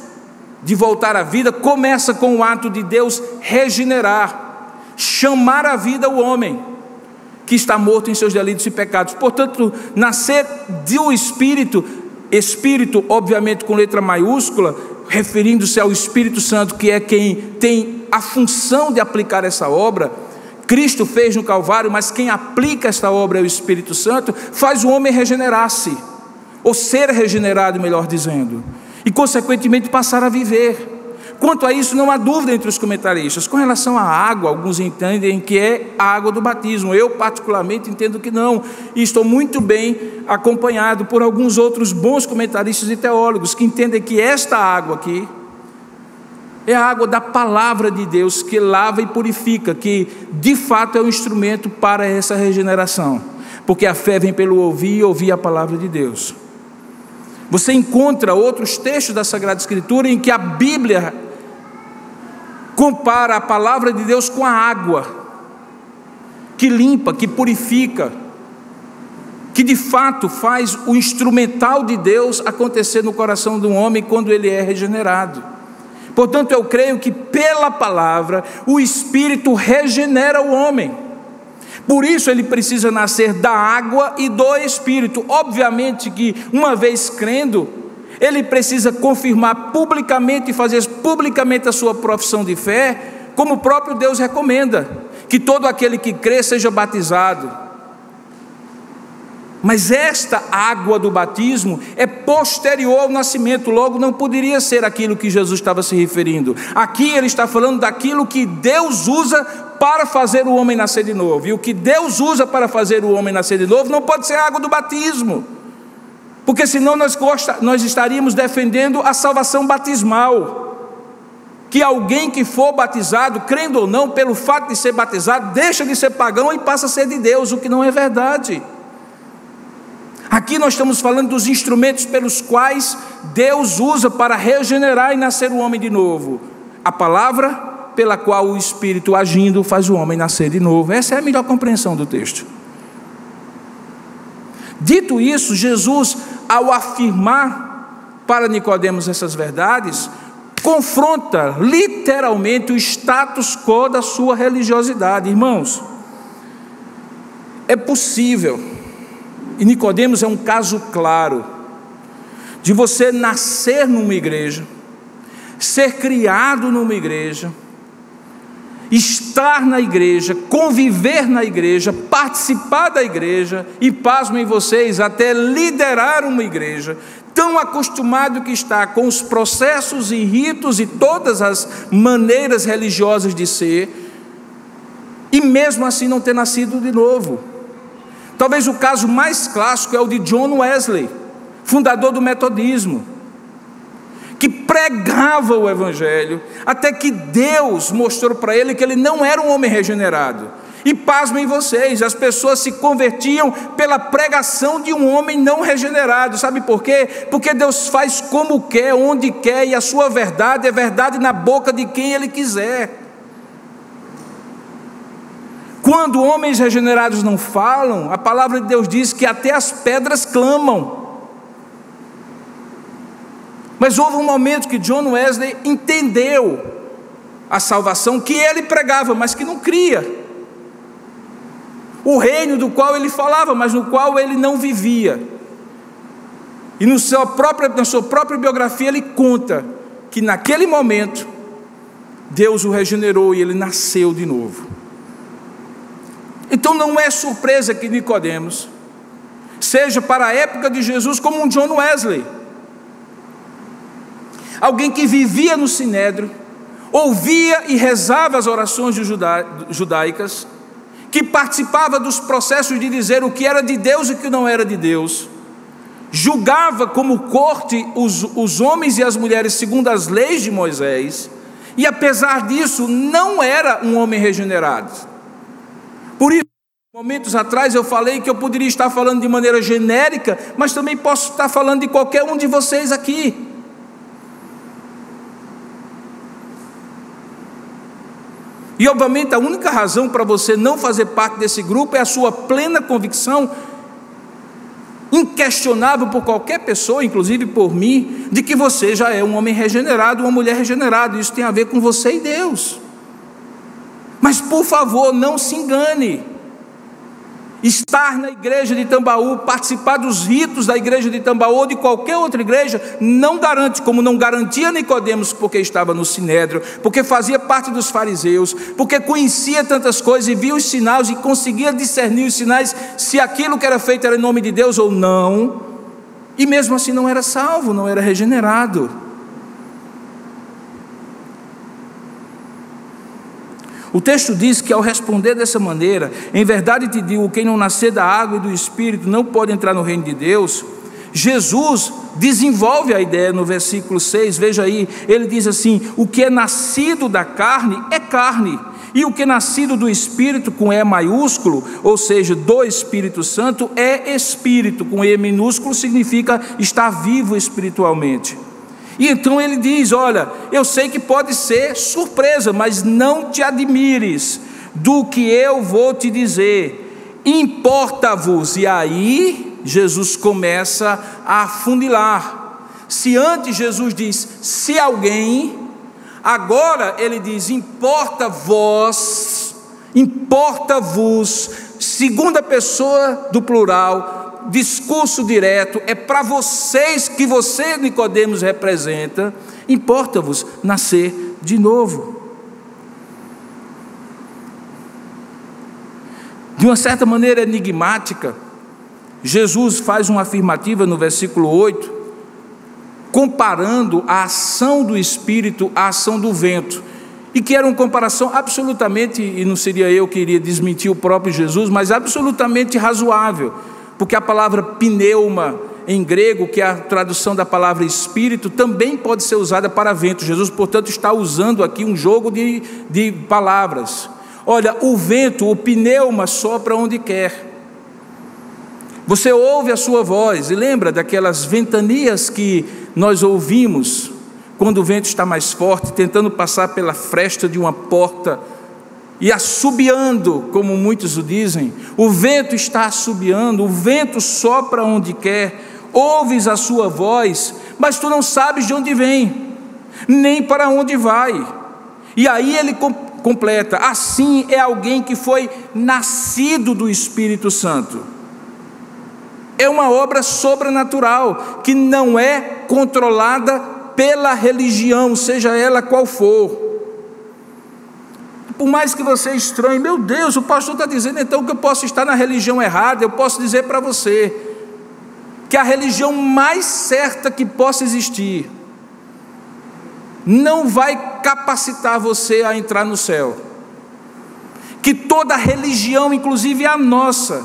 de voltar à vida começa com o ato de Deus regenerar, chamar à vida o homem que está morto em seus delitos e pecados. Portanto, nascer do Espírito, Espírito, obviamente com letra maiúscula, referindo-se ao Espírito Santo, que é quem tem a função de aplicar essa obra. Cristo fez no Calvário, mas quem aplica esta obra é o Espírito Santo, faz o homem regenerar-se ou ser regenerado, melhor dizendo, e consequentemente passar a viver. Quanto a isso, não há dúvida entre os comentaristas. Com relação à água, alguns entendem que é a água do batismo. Eu, particularmente, entendo que não. E estou muito bem acompanhado por alguns outros bons comentaristas e teólogos que entendem que esta água aqui é a água da palavra de Deus que lava e purifica, que de fato é um instrumento para essa regeneração. Porque a fé vem pelo ouvir e ouvir a palavra de Deus. Você encontra outros textos da Sagrada Escritura em que a Bíblia compara a palavra de Deus com a água, que limpa, que purifica, que de fato faz o instrumental de Deus acontecer no coração de um homem quando ele é regenerado. Portanto, eu creio que pela palavra o Espírito regenera o homem. Por isso ele precisa nascer da água e do Espírito. Obviamente que, uma vez crendo, ele precisa confirmar publicamente e fazer publicamente a sua profissão de fé, como o próprio Deus recomenda: que todo aquele que crê seja batizado. Mas esta água do batismo é posterior ao nascimento, logo não poderia ser aquilo que Jesus estava se referindo. Aqui ele está falando daquilo que Deus usa para fazer o homem nascer de novo. E o que Deus usa para fazer o homem nascer de novo não pode ser a água do batismo. Porque senão nós, nós estaríamos defendendo a salvação batismal que alguém que for batizado, crendo ou não, pelo fato de ser batizado, deixa de ser pagão e passa a ser de Deus, o que não é verdade. Aqui nós estamos falando dos instrumentos pelos quais Deus usa para regenerar e nascer o homem de novo. A palavra pela qual o Espírito agindo faz o homem nascer de novo. Essa é a melhor compreensão do texto. Dito isso, Jesus, ao afirmar para Nicodemos essas verdades, confronta literalmente o status quo da sua religiosidade. Irmãos, é possível, e Nicodemos é um caso claro, de você nascer numa igreja, ser criado numa igreja, estar na igreja, conviver na igreja, participar da igreja e, pasmem vocês, até liderar uma igreja, tão acostumado que está com os processos e ritos e todas as maneiras religiosas de ser, e mesmo assim não ter nascido de novo. Talvez o caso mais clássico é o de John Wesley, fundador do metodismo, que pregava o evangelho, até que Deus mostrou para ele que ele não era um homem regenerado e pasmem vocês, as pessoas se convertiam pela pregação de um homem não regenerado. Sabe por quê? Porque Deus faz como quer, onde quer, e a sua verdade é verdade na boca de quem Ele quiser. Quando homens regenerados não falam, a palavra de Deus diz que até as pedras clamam. Mas houve um momento que John Wesley entendeu a salvação que ele pregava, mas que não cria o reino do qual ele falava, mas no qual ele não vivia. E no seu próprio, na sua própria biografia ele conta que naquele momento Deus o regenerou e ele nasceu de novo. Então não é surpresa que Nicodemos seja para a época de Jesus como um John Wesley. Alguém que vivia no sinédrio, ouvia e rezava as orações judaicas, que participava dos processos de dizer o que era de Deus e o que não era de Deus, julgava como corte os, os homens e as mulheres segundo as leis de Moisés, e apesar disso, não era um homem regenerado. Por isso, momentos atrás eu falei que eu poderia estar falando de maneira genérica, mas também posso estar falando de qualquer um de vocês aqui. E obviamente a única razão para você não fazer parte desse grupo é a sua plena convicção, inquestionável por qualquer pessoa, inclusive por mim, de que você já é um homem regenerado, uma mulher regenerada. Isso tem a ver com você e Deus. Mas por favor, não se engane. Estar na igreja de Tambaú, participar dos ritos da igreja de Tambaú ou de qualquer outra igreja, não garante, como não garantia Nicodemos, porque estava no sinédrio, porque fazia parte dos fariseus, porque conhecia tantas coisas e via os sinais e conseguia discernir os sinais se aquilo que era feito era em nome de Deus ou não, e mesmo assim não era salvo, não era regenerado. O texto diz que ao responder dessa maneira, em verdade te digo, quem não nascer da água e do espírito não pode entrar no reino de Deus. Jesus desenvolve a ideia no versículo 6, veja aí, ele diz assim: o que é nascido da carne é carne, e o que é nascido do Espírito, com E maiúsculo, ou seja, do Espírito Santo, é espírito, com E minúsculo, significa estar vivo espiritualmente. E então ele diz: Olha, eu sei que pode ser surpresa, mas não te admires do que eu vou te dizer. Importa-vos. E aí Jesus começa a afunilar. Se antes Jesus diz: Se alguém, agora ele diz: Importa vós, importa-vos, segunda pessoa do plural, discurso direto, é para vocês que você, Nicodemos, representa, importa-vos nascer de novo. De uma certa maneira enigmática, Jesus faz uma afirmativa no versículo 8, comparando a ação do Espírito à ação do vento. E que era uma comparação absolutamente, e não seria eu que iria desmentir o próprio Jesus, mas absolutamente razoável, porque a palavra pneuma em grego, que é a tradução da palavra espírito, também pode ser usada para vento. Jesus, portanto, está usando aqui um jogo de, de palavras. Olha, o vento, o pneuma sopra onde quer. Você ouve a sua voz, e lembra daquelas ventanias que nós ouvimos quando o vento está mais forte, tentando passar pela fresta de uma porta e assobiando, como muitos o dizem. O vento está assobiando, o vento sopra onde quer ouves a sua voz, mas tu não sabes de onde vem, nem para onde vai. E aí ele completa: assim é alguém que foi nascido do Espírito Santo. É uma obra sobrenatural que não é controlada pela religião, seja ela qual for. Por mais que você estranhe, meu Deus, o pastor está dizendo então que eu posso estar na religião errada, eu posso dizer para você, que a religião mais certa que possa existir não vai capacitar você a entrar no céu. Que toda religião, inclusive a nossa,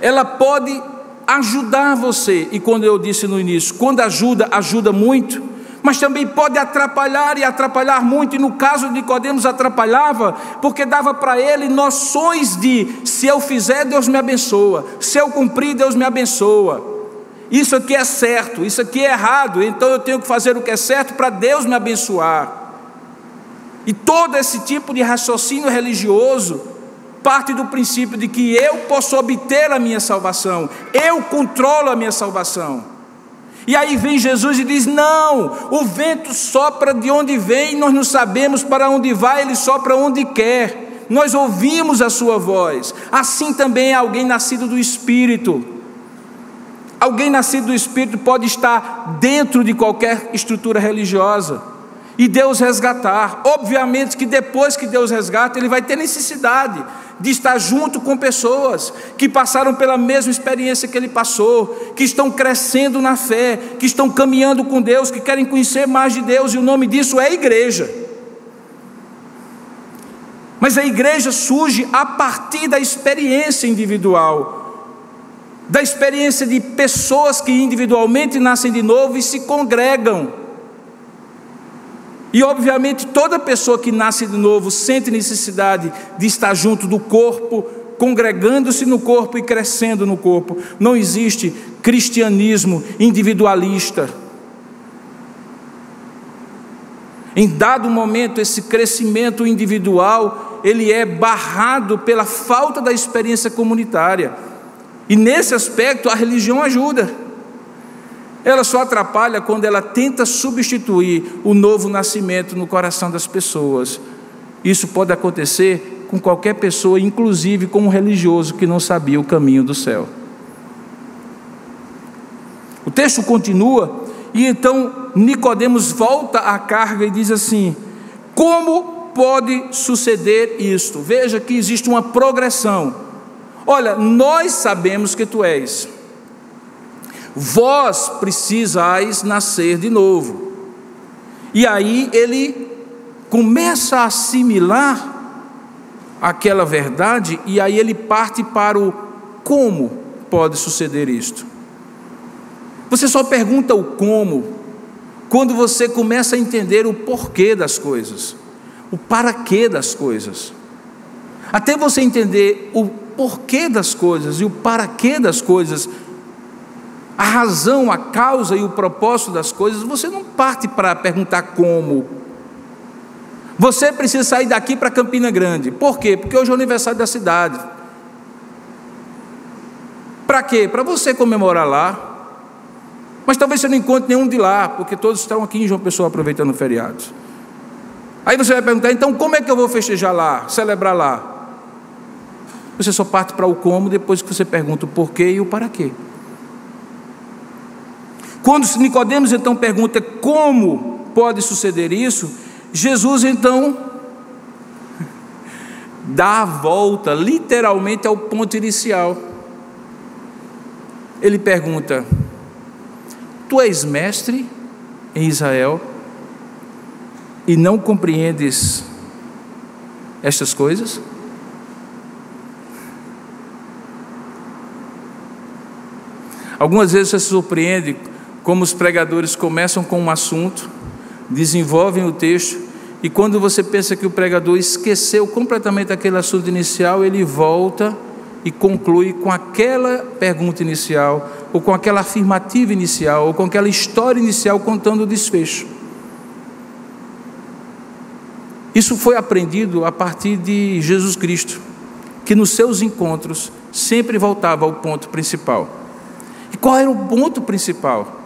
ela pode ajudar você. E quando eu disse no início, quando ajuda, ajuda muito mas também pode atrapalhar e atrapalhar muito. E no caso de Nicodemos atrapalhava, porque dava para ele noções de se eu fizer, Deus me abençoa, se eu cumprir, Deus me abençoa. Isso aqui é certo, isso aqui é errado, então eu tenho que fazer o que é certo para Deus me abençoar. E todo esse tipo de raciocínio religioso parte do princípio de que eu posso obter a minha salvação, eu controlo a minha salvação. E aí vem Jesus e diz: Não, o vento sopra de onde vem, nós não sabemos para onde vai, ele sopra onde quer. Nós ouvimos a sua voz. Assim também é alguém nascido do Espírito. Alguém nascido do Espírito pode estar dentro de qualquer estrutura religiosa e Deus resgatar. Obviamente que depois que Deus resgata, ele vai ter necessidade de estar junto com pessoas que passaram pela mesma experiência que ele passou, que estão crescendo na fé, que estão caminhando com Deus, que querem conhecer mais de Deus, e o nome disso é igreja. Mas a igreja surge a partir da experiência individual, da experiência de pessoas que individualmente nascem de novo e se congregam e obviamente toda pessoa que nasce de novo sente necessidade de estar junto do corpo, congregando-se no corpo e crescendo no corpo. Não existe cristianismo individualista. Em dado momento esse crescimento individual, ele é barrado pela falta da experiência comunitária. E nesse aspecto a religião ajuda. Ela só atrapalha quando ela tenta substituir o novo nascimento no coração das pessoas. Isso pode acontecer com qualquer pessoa, inclusive com um religioso que não sabia o caminho do céu. O texto continua e então Nicodemos volta à carga e diz assim: Como pode suceder isto? Veja que existe uma progressão. Olha, nós sabemos que tu és vós precisais nascer de novo. E aí ele começa a assimilar aquela verdade e aí ele parte para o como pode suceder isto. Você só pergunta o como quando você começa a entender o porquê das coisas, o para quê das coisas. Até você entender o porquê das coisas e o para quê das coisas, a razão, a causa e o propósito das coisas, você não parte para perguntar como. Você precisa sair daqui para Campina Grande. Por quê? Porque hoje é o aniversário da cidade. Para quê? Para você comemorar lá. Mas talvez você não encontre nenhum de lá, porque todos estão aqui em João Pessoa aproveitando o feriado. Aí você vai perguntar, então como é que eu vou festejar lá, celebrar lá? Você só parte para o como depois que você pergunta o porquê e o para quê. Quando Nicodemos então pergunta como pode suceder isso, Jesus então dá a volta literalmente ao ponto inicial. Ele pergunta: Tu és mestre em Israel e não compreendes estas coisas? Algumas vezes você se surpreende como os pregadores começam com um assunto, desenvolvem o texto, e quando você pensa que o pregador esqueceu completamente aquele assunto inicial, ele volta e conclui com aquela pergunta inicial, ou com aquela afirmativa inicial, ou com aquela história inicial contando o desfecho. Isso foi aprendido a partir de Jesus Cristo, que nos seus encontros sempre voltava ao ponto principal. E qual era o ponto principal?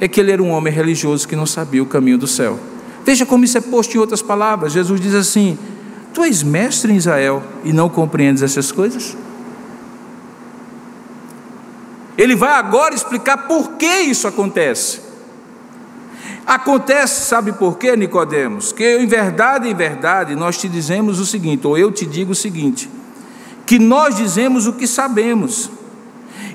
É que ele era um homem religioso que não sabia o caminho do céu. Veja como isso é posto em outras palavras. Jesus diz assim: Tu és mestre em Israel e não compreendes essas coisas? Ele vai agora explicar por que isso acontece. Acontece, sabe por quê, Nicodemos? Que em verdade, em verdade, nós te dizemos o seguinte, ou eu te digo o seguinte, que nós dizemos o que sabemos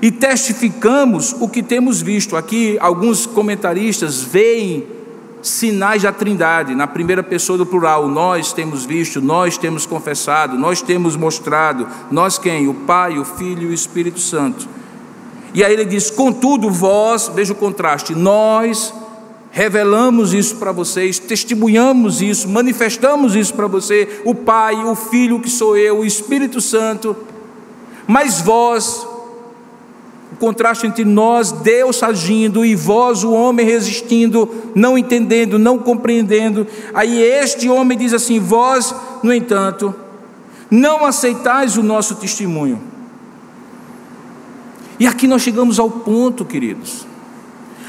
e testificamos o que temos visto. Aqui, alguns comentaristas veem sinais da Trindade, na primeira pessoa do plural. Nós temos visto, nós temos confessado, nós temos mostrado. Nós quem? O Pai, o Filho e o Espírito Santo. E aí ele diz: Contudo, vós, veja o contraste, nós revelamos isso para vocês, testemunhamos isso, manifestamos isso para você, o Pai, o Filho que sou eu, o Espírito Santo. Mas vós o contraste entre nós, Deus agindo, e vós, o homem, resistindo, não entendendo, não compreendendo. Aí este homem diz assim: Vós, no entanto, não aceitais o nosso testemunho. E aqui nós chegamos ao ponto, queridos.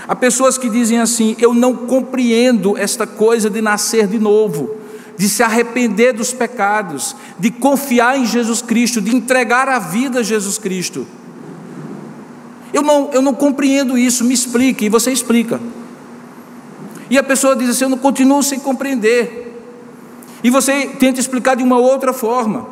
Há pessoas que dizem assim: Eu não compreendo esta coisa de nascer de novo, de se arrepender dos pecados, de confiar em Jesus Cristo, de entregar a vida a Jesus Cristo. Eu não, eu não compreendo isso, me explique, e você explica. E a pessoa diz assim: Eu não continuo sem compreender. E você tenta explicar de uma outra forma.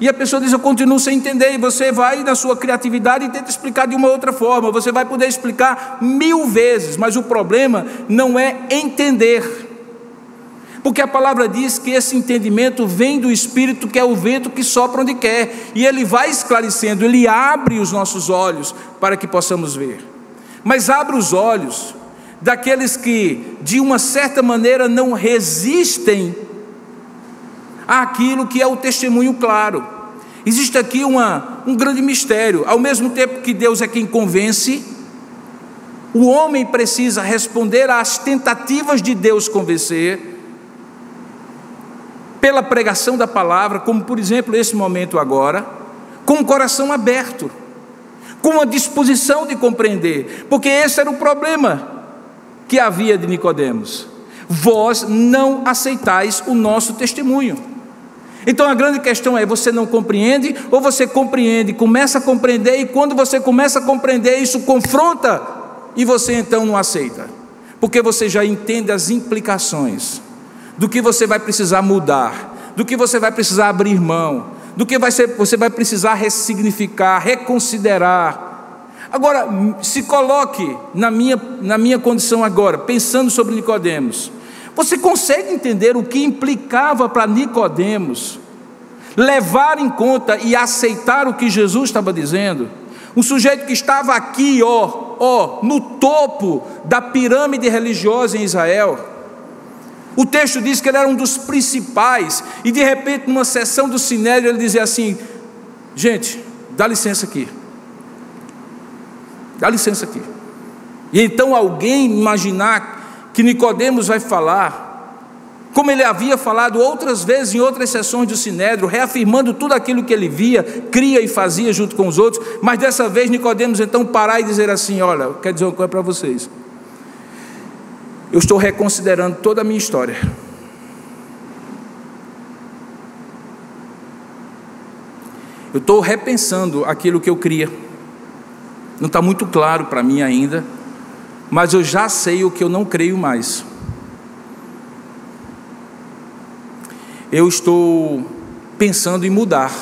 E a pessoa diz: Eu continuo sem entender. E você vai na sua criatividade e tenta explicar de uma outra forma. Você vai poder explicar mil vezes, mas o problema não é entender. Porque a palavra diz que esse entendimento vem do Espírito, que é o vento que sopra onde quer, e ele vai esclarecendo, ele abre os nossos olhos para que possamos ver. Mas abre os olhos daqueles que, de uma certa maneira, não resistem àquilo que é o testemunho claro. Existe aqui uma, um grande mistério, ao mesmo tempo que Deus é quem convence, o homem precisa responder às tentativas de Deus convencer pela pregação da palavra, como por exemplo esse momento agora, com o coração aberto, com a disposição de compreender, porque esse era o problema que havia de Nicodemos. Vós não aceitais o nosso testemunho. Então a grande questão é: você não compreende ou você compreende, começa a compreender e quando você começa a compreender, isso confronta e você então não aceita, porque você já entende as implicações do que você vai precisar mudar, do que você vai precisar abrir mão, do que vai ser, você vai precisar ressignificar, reconsiderar. Agora, se coloque na minha, na minha condição agora, pensando sobre Nicodemos. Você consegue entender o que implicava para Nicodemos levar em conta e aceitar o que Jesus estava dizendo? Um sujeito que estava aqui, ó, ó, no topo da pirâmide religiosa em Israel, o texto diz que ele era um dos principais, e de repente, numa sessão do Sinédrio, ele dizia assim: Gente, dá licença aqui. Dá licença aqui. E então alguém imaginar que Nicodemos vai falar, como ele havia falado outras vezes em outras sessões do Sinédrio, reafirmando tudo aquilo que ele via, cria e fazia junto com os outros, mas dessa vez Nicodemos então parar e dizer assim: Olha, quer dizer uma coisa para vocês eu estou reconsiderando toda a minha história. Eu estou repensando aquilo que eu cria. Não está muito claro para mim ainda, mas eu já sei o que eu não creio mais. eu estou pensando em mudar.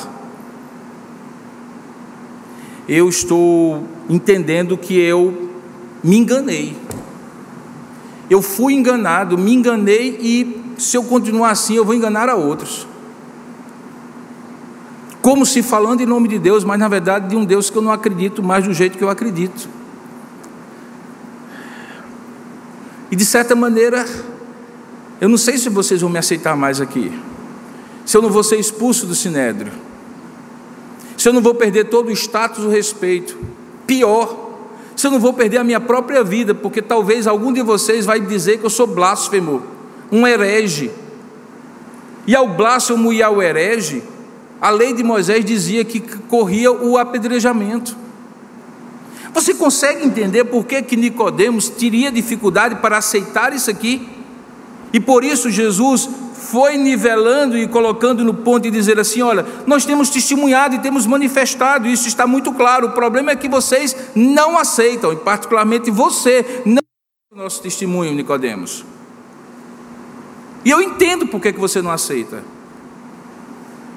Eu estou entendendo que eu me enganei. Eu fui enganado, me enganei e se eu continuar assim, eu vou enganar a outros. Como se falando em nome de Deus, mas na verdade de um Deus que eu não acredito mais do jeito que eu acredito. E de certa maneira, eu não sei se vocês vão me aceitar mais aqui. Se eu não vou ser expulso do sinédrio. Se eu não vou perder todo o status, o respeito. Pior, se eu não vou perder a minha própria vida, porque talvez algum de vocês vai dizer que eu sou blasfemo, um herege. E ao blasfemo e ao herege, a lei de Moisés dizia que corria o apedrejamento. Você consegue entender por que, que Nicodemos teria dificuldade para aceitar isso aqui? E por isso Jesus foi nivelando e colocando no ponto de dizer assim: olha, nós temos testemunhado e temos manifestado, isso está muito claro. O problema é que vocês não aceitam, e particularmente você não aceita o nosso testemunho, Nicodemos. E eu entendo por que, você não aceita.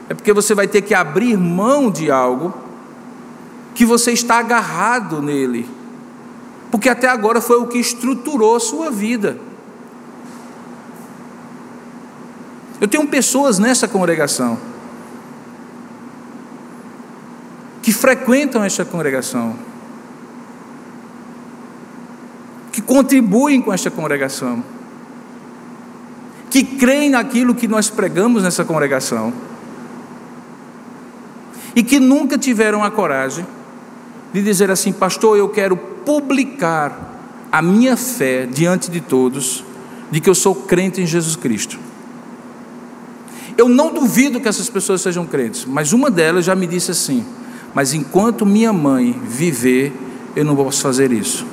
É porque você vai ter que abrir mão de algo que você está agarrado nele, porque até agora foi o que estruturou sua vida. Eu tenho pessoas nessa congregação que frequentam esta congregação, que contribuem com esta congregação, que creem naquilo que nós pregamos nessa congregação e que nunca tiveram a coragem de dizer assim, pastor, eu quero publicar a minha fé diante de todos, de que eu sou crente em Jesus Cristo. Eu não duvido que essas pessoas sejam crentes, mas uma delas já me disse assim: Mas enquanto minha mãe viver, eu não posso fazer isso,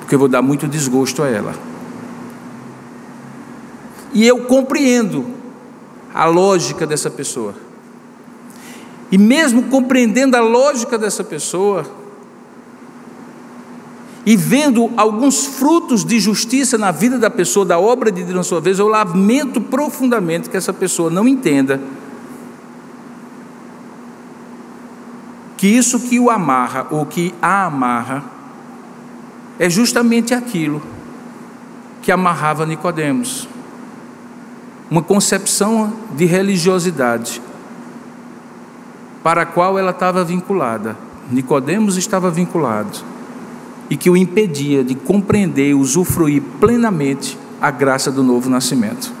porque eu vou dar muito desgosto a ela. E eu compreendo a lógica dessa pessoa. E mesmo compreendendo a lógica dessa pessoa, e vendo alguns frutos de justiça na vida da pessoa, da obra de Deus na sua vez, eu lamento profundamente que essa pessoa não entenda que isso que o amarra ou que a amarra é justamente aquilo que amarrava Nicodemos. Uma concepção de religiosidade para a qual ela estava vinculada. Nicodemos estava vinculado e que o impedia de compreender e usufruir plenamente a graça do novo nascimento.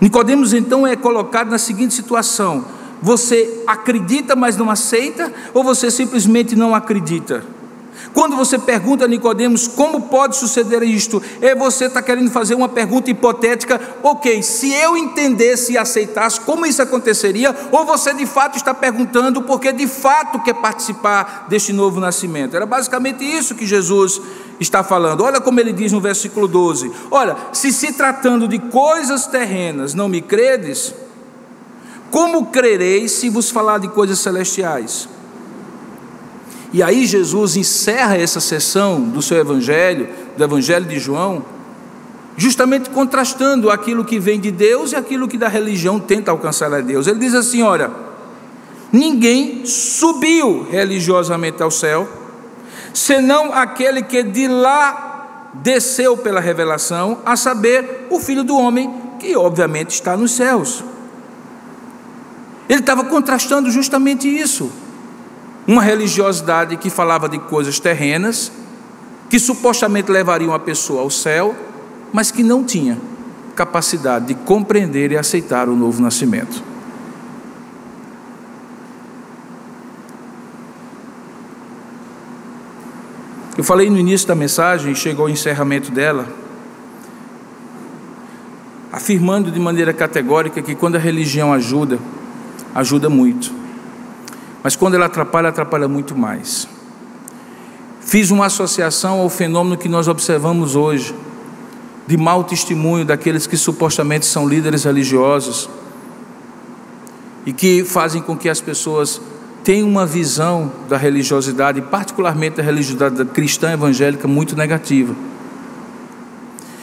Nicodemos então é colocado na seguinte situação: você acredita, mas não aceita, ou você simplesmente não acredita? Quando você pergunta a Nicodemos como pode suceder isto, é você está querendo fazer uma pergunta hipotética, ok, se eu entendesse e aceitasse, como isso aconteceria? Ou você de fato está perguntando porque de fato quer participar deste novo nascimento? Era basicamente isso que Jesus está falando. Olha como ele diz no versículo 12: Olha, se se tratando de coisas terrenas não me credes, como crereis se vos falar de coisas celestiais? E aí Jesus encerra essa sessão do seu evangelho, do evangelho de João, justamente contrastando aquilo que vem de Deus e aquilo que da religião tenta alcançar a Deus. Ele diz assim: olha, ninguém subiu religiosamente ao céu, senão aquele que de lá desceu pela revelação, a saber, o Filho do Homem, que obviamente está nos céus. Ele estava contrastando justamente isso uma religiosidade que falava de coisas terrenas, que supostamente levariam a pessoa ao céu, mas que não tinha capacidade de compreender e aceitar o novo nascimento. Eu falei no início da mensagem, chegou ao encerramento dela, afirmando de maneira categórica que quando a religião ajuda, ajuda muito. Mas quando ela atrapalha, atrapalha muito mais. Fiz uma associação ao fenômeno que nós observamos hoje, de mau testemunho daqueles que supostamente são líderes religiosos e que fazem com que as pessoas tenham uma visão da religiosidade, particularmente da religiosidade cristã evangélica, muito negativa.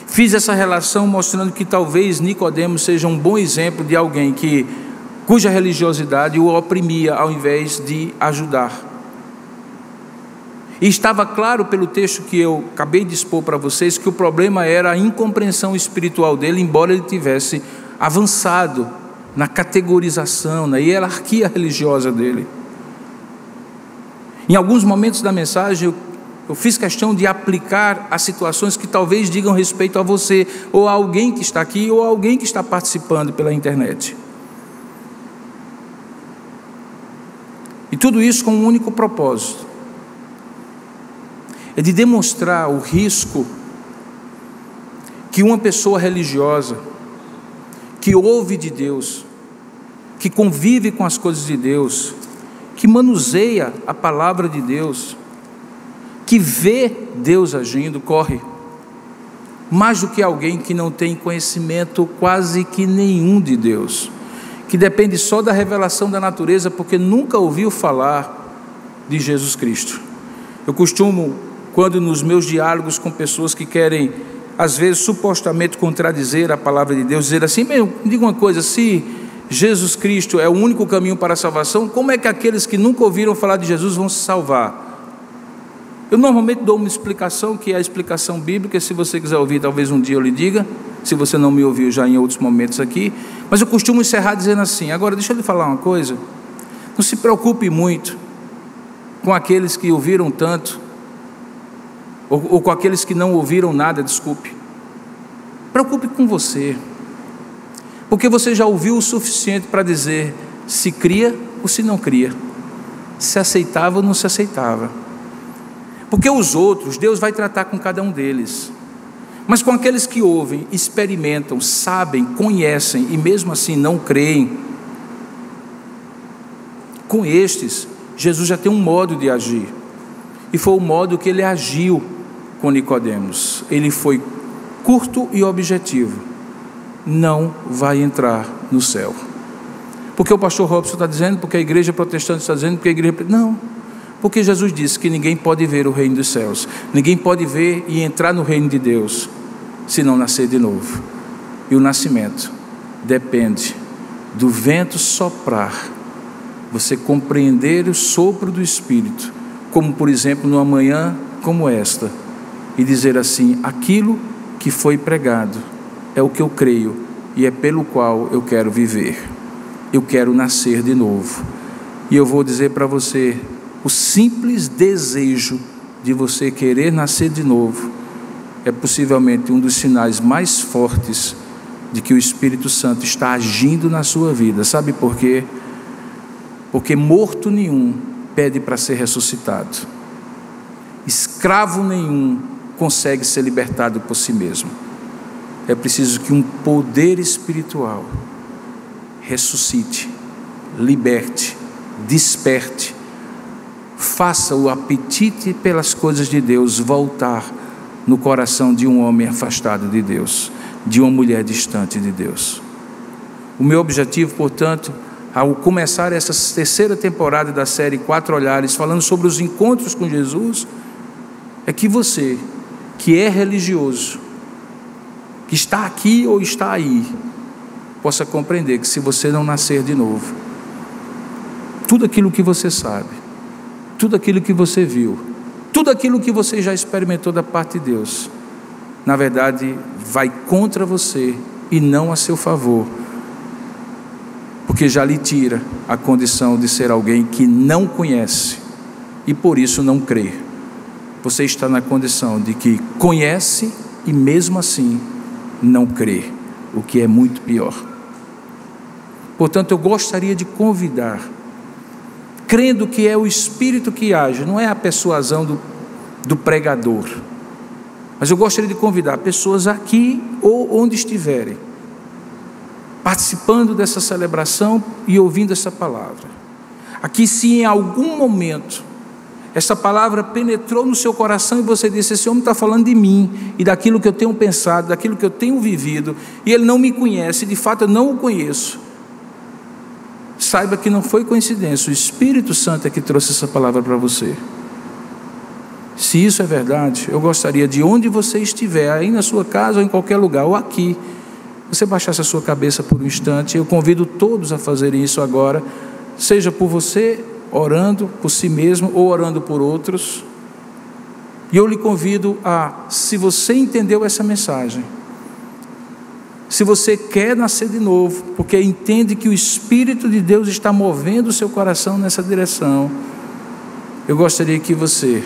Fiz essa relação mostrando que talvez Nicodemos seja um bom exemplo de alguém que cuja religiosidade o oprimia ao invés de ajudar. E estava claro pelo texto que eu acabei de expor para vocês que o problema era a incompreensão espiritual dele, embora ele tivesse avançado na categorização, na hierarquia religiosa dele. Em alguns momentos da mensagem, eu, fiz questão de aplicar a situações que talvez digam respeito a você, ou a alguém que está aqui, ou a alguém que está participando pela internet. E tudo isso com um único propósito: é de demonstrar o risco que uma pessoa religiosa, que ouve de Deus, que convive com as coisas de Deus, que manuseia a palavra de Deus, que vê Deus agindo, corre. Mais do que alguém que não tem conhecimento quase que nenhum de Deus, que depende só da revelação da natureza, porque nunca ouviu falar de Jesus Cristo. Eu costumo, quando nos meus diálogos com pessoas que querem, às vezes, supostamente contradizer a palavra de Deus, dizer assim: me diga uma coisa, se Jesus Cristo é o único caminho para a salvação, como é que aqueles que nunca ouviram falar de Jesus vão se salvar? Eu normalmente dou uma explicação que é a explicação bíblica, se você quiser ouvir, talvez um dia eu lhe diga, se você não me ouviu já em outros momentos aqui, mas eu costumo encerrar dizendo assim: agora deixa eu lhe falar uma coisa, não se preocupe muito com aqueles que ouviram tanto, ou, ou com aqueles que não ouviram nada, desculpe, preocupe com você. Porque você já ouviu o suficiente para dizer se cria ou se não cria, se aceitava ou não se aceitava. Porque os outros, Deus vai tratar com cada um deles. Mas com aqueles que ouvem, experimentam, sabem, conhecem e mesmo assim não creem, com estes, Jesus já tem um modo de agir. E foi o modo que ele agiu com Nicodemos. Ele foi curto e objetivo não vai entrar no céu. Porque o pastor Robson está dizendo, porque a igreja protestante está dizendo, porque a igreja. Não. Porque Jesus disse que ninguém pode ver o reino dos céus, ninguém pode ver e entrar no reino de Deus se não nascer de novo. E o nascimento depende do vento soprar, você compreender o sopro do Espírito, como por exemplo numa manhã como esta, e dizer assim: aquilo que foi pregado é o que eu creio e é pelo qual eu quero viver. Eu quero nascer de novo. E eu vou dizer para você: o simples desejo de você querer nascer de novo é possivelmente um dos sinais mais fortes de que o Espírito Santo está agindo na sua vida. Sabe por quê? Porque morto nenhum pede para ser ressuscitado, escravo nenhum consegue ser libertado por si mesmo é preciso que um poder espiritual ressuscite, liberte, desperte, faça o apetite pelas coisas de Deus voltar no coração de um homem afastado de Deus, de uma mulher distante de Deus. O meu objetivo, portanto, ao começar essa terceira temporada da série Quatro Olhares, falando sobre os encontros com Jesus, é que você, que é religioso, que está aqui ou está aí, possa compreender que se você não nascer de novo, tudo aquilo que você sabe, tudo aquilo que você viu, tudo aquilo que você já experimentou da parte de Deus, na verdade vai contra você e não a seu favor, porque já lhe tira a condição de ser alguém que não conhece e por isso não crê. Você está na condição de que conhece e mesmo assim não crê, o que é muito pior. Portanto, eu gostaria de convidar, crendo que é o Espírito que age, não é a persuasão do, do pregador, mas eu gostaria de convidar pessoas aqui ou onde estiverem, participando dessa celebração e ouvindo essa palavra. Aqui, se em algum momento essa palavra penetrou no seu coração e você disse: Esse homem está falando de mim e daquilo que eu tenho pensado, daquilo que eu tenho vivido, e ele não me conhece, de fato eu não o conheço. Saiba que não foi coincidência, o Espírito Santo é que trouxe essa palavra para você. Se isso é verdade, eu gostaria de onde você estiver, aí na sua casa ou em qualquer lugar, ou aqui, você baixasse a sua cabeça por um instante. Eu convido todos a fazerem isso agora, seja por você orando por si mesmo ou orando por outros. E eu lhe convido a, se você entendeu essa mensagem, se você quer nascer de novo, porque entende que o Espírito de Deus está movendo o seu coração nessa direção, eu gostaria que você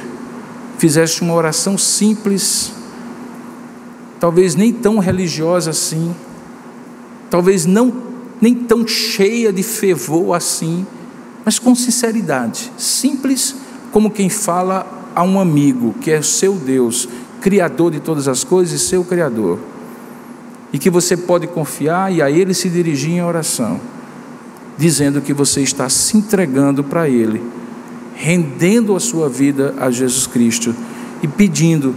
fizesse uma oração simples, talvez nem tão religiosa assim, talvez não nem tão cheia de fervor assim, mas com sinceridade, simples como quem fala a um amigo que é seu Deus, criador de todas as coisas e seu criador e que você pode confiar e a Ele se dirigir em oração, dizendo que você está se entregando para Ele, rendendo a sua vida a Jesus Cristo e pedindo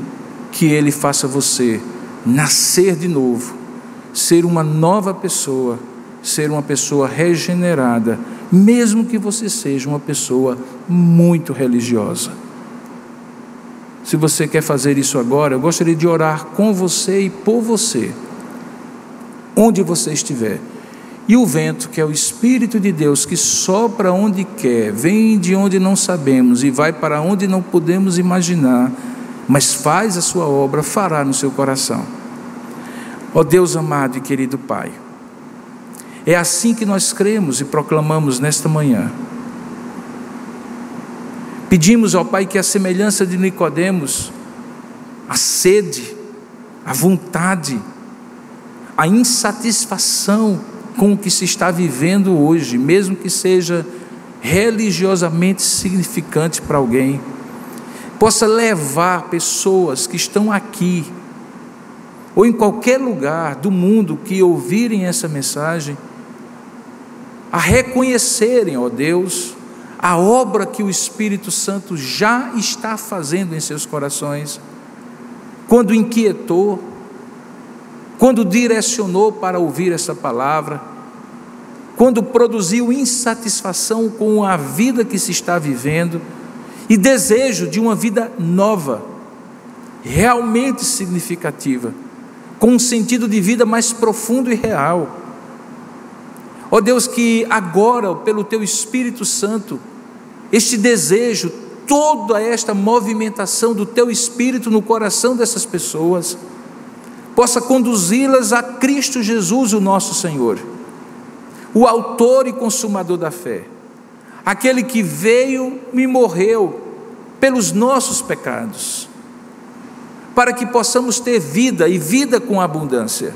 que Ele faça você nascer de novo, ser uma nova pessoa, ser uma pessoa regenerada, mesmo que você seja uma pessoa muito religiosa. Se você quer fazer isso agora, eu gostaria de orar com você e por você onde você estiver. E o vento, que é o Espírito de Deus, que sopra onde quer, vem de onde não sabemos e vai para onde não podemos imaginar, mas faz a sua obra, fará no seu coração. Ó Deus amado e querido Pai, é assim que nós cremos e proclamamos nesta manhã. Pedimos ao Pai que a semelhança de Nicodemos, a sede, a vontade, a insatisfação com o que se está vivendo hoje, mesmo que seja religiosamente significante para alguém, possa levar pessoas que estão aqui, ou em qualquer lugar do mundo que ouvirem essa mensagem, a reconhecerem, ó Deus, a obra que o Espírito Santo já está fazendo em seus corações, quando inquietou, quando direcionou para ouvir essa palavra, quando produziu insatisfação com a vida que se está vivendo e desejo de uma vida nova, realmente significativa, com um sentido de vida mais profundo e real. Ó oh Deus, que agora, pelo Teu Espírito Santo, este desejo, toda esta movimentação do Teu Espírito no coração dessas pessoas, possa conduzi-las a Cristo Jesus, o nosso Senhor, o Autor e Consumador da fé, aquele que veio e morreu pelos nossos pecados, para que possamos ter vida e vida com abundância.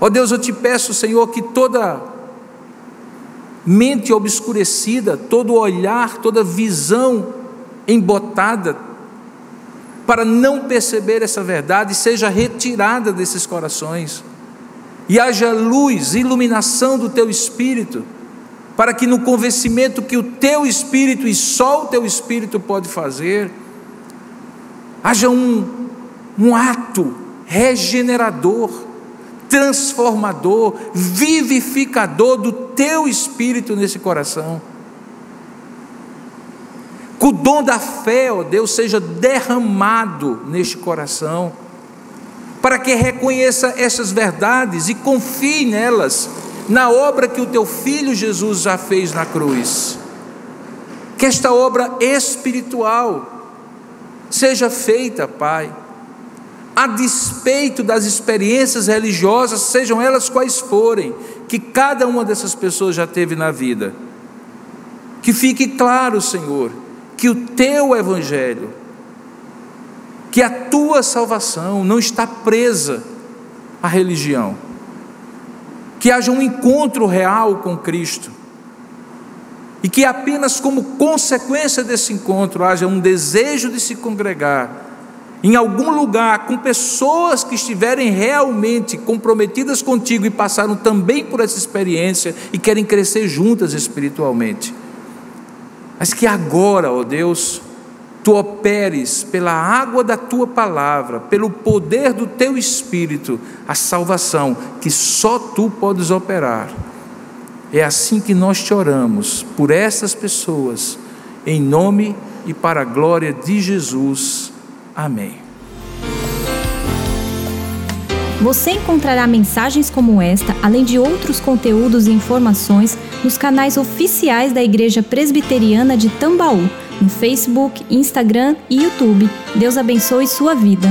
Ó oh Deus, eu te peço, Senhor, que toda mente obscurecida, todo olhar, toda visão embotada, para não perceber essa verdade seja retirada desses corações. E haja luz, iluminação do teu espírito, para que no convencimento que o teu espírito e só o teu espírito pode fazer, haja um, um ato regenerador, transformador, vivificador do teu espírito nesse coração que o dom da fé, ó Deus, seja derramado neste coração, para que reconheça essas verdades e confie nelas, na obra que o teu filho Jesus já fez na cruz. Que esta obra espiritual seja feita, Pai, a despeito das experiências religiosas, sejam elas quais forem, que cada uma dessas pessoas já teve na vida. Que fique claro, Senhor, que o teu evangelho, que a tua salvação não está presa à religião, que haja um encontro real com Cristo, e que apenas como consequência desse encontro haja um desejo de se congregar em algum lugar com pessoas que estiverem realmente comprometidas contigo e passaram também por essa experiência e querem crescer juntas espiritualmente mas que agora, ó Deus, tu operes pela água da tua palavra, pelo poder do teu espírito, a salvação que só tu podes operar. É assim que nós te oramos por essas pessoas, em nome e para a glória de Jesus. Amém. Você encontrará mensagens como esta, além de outros conteúdos e informações, nos canais oficiais da Igreja Presbiteriana de Tambaú, no Facebook, Instagram e YouTube. Deus abençoe sua vida.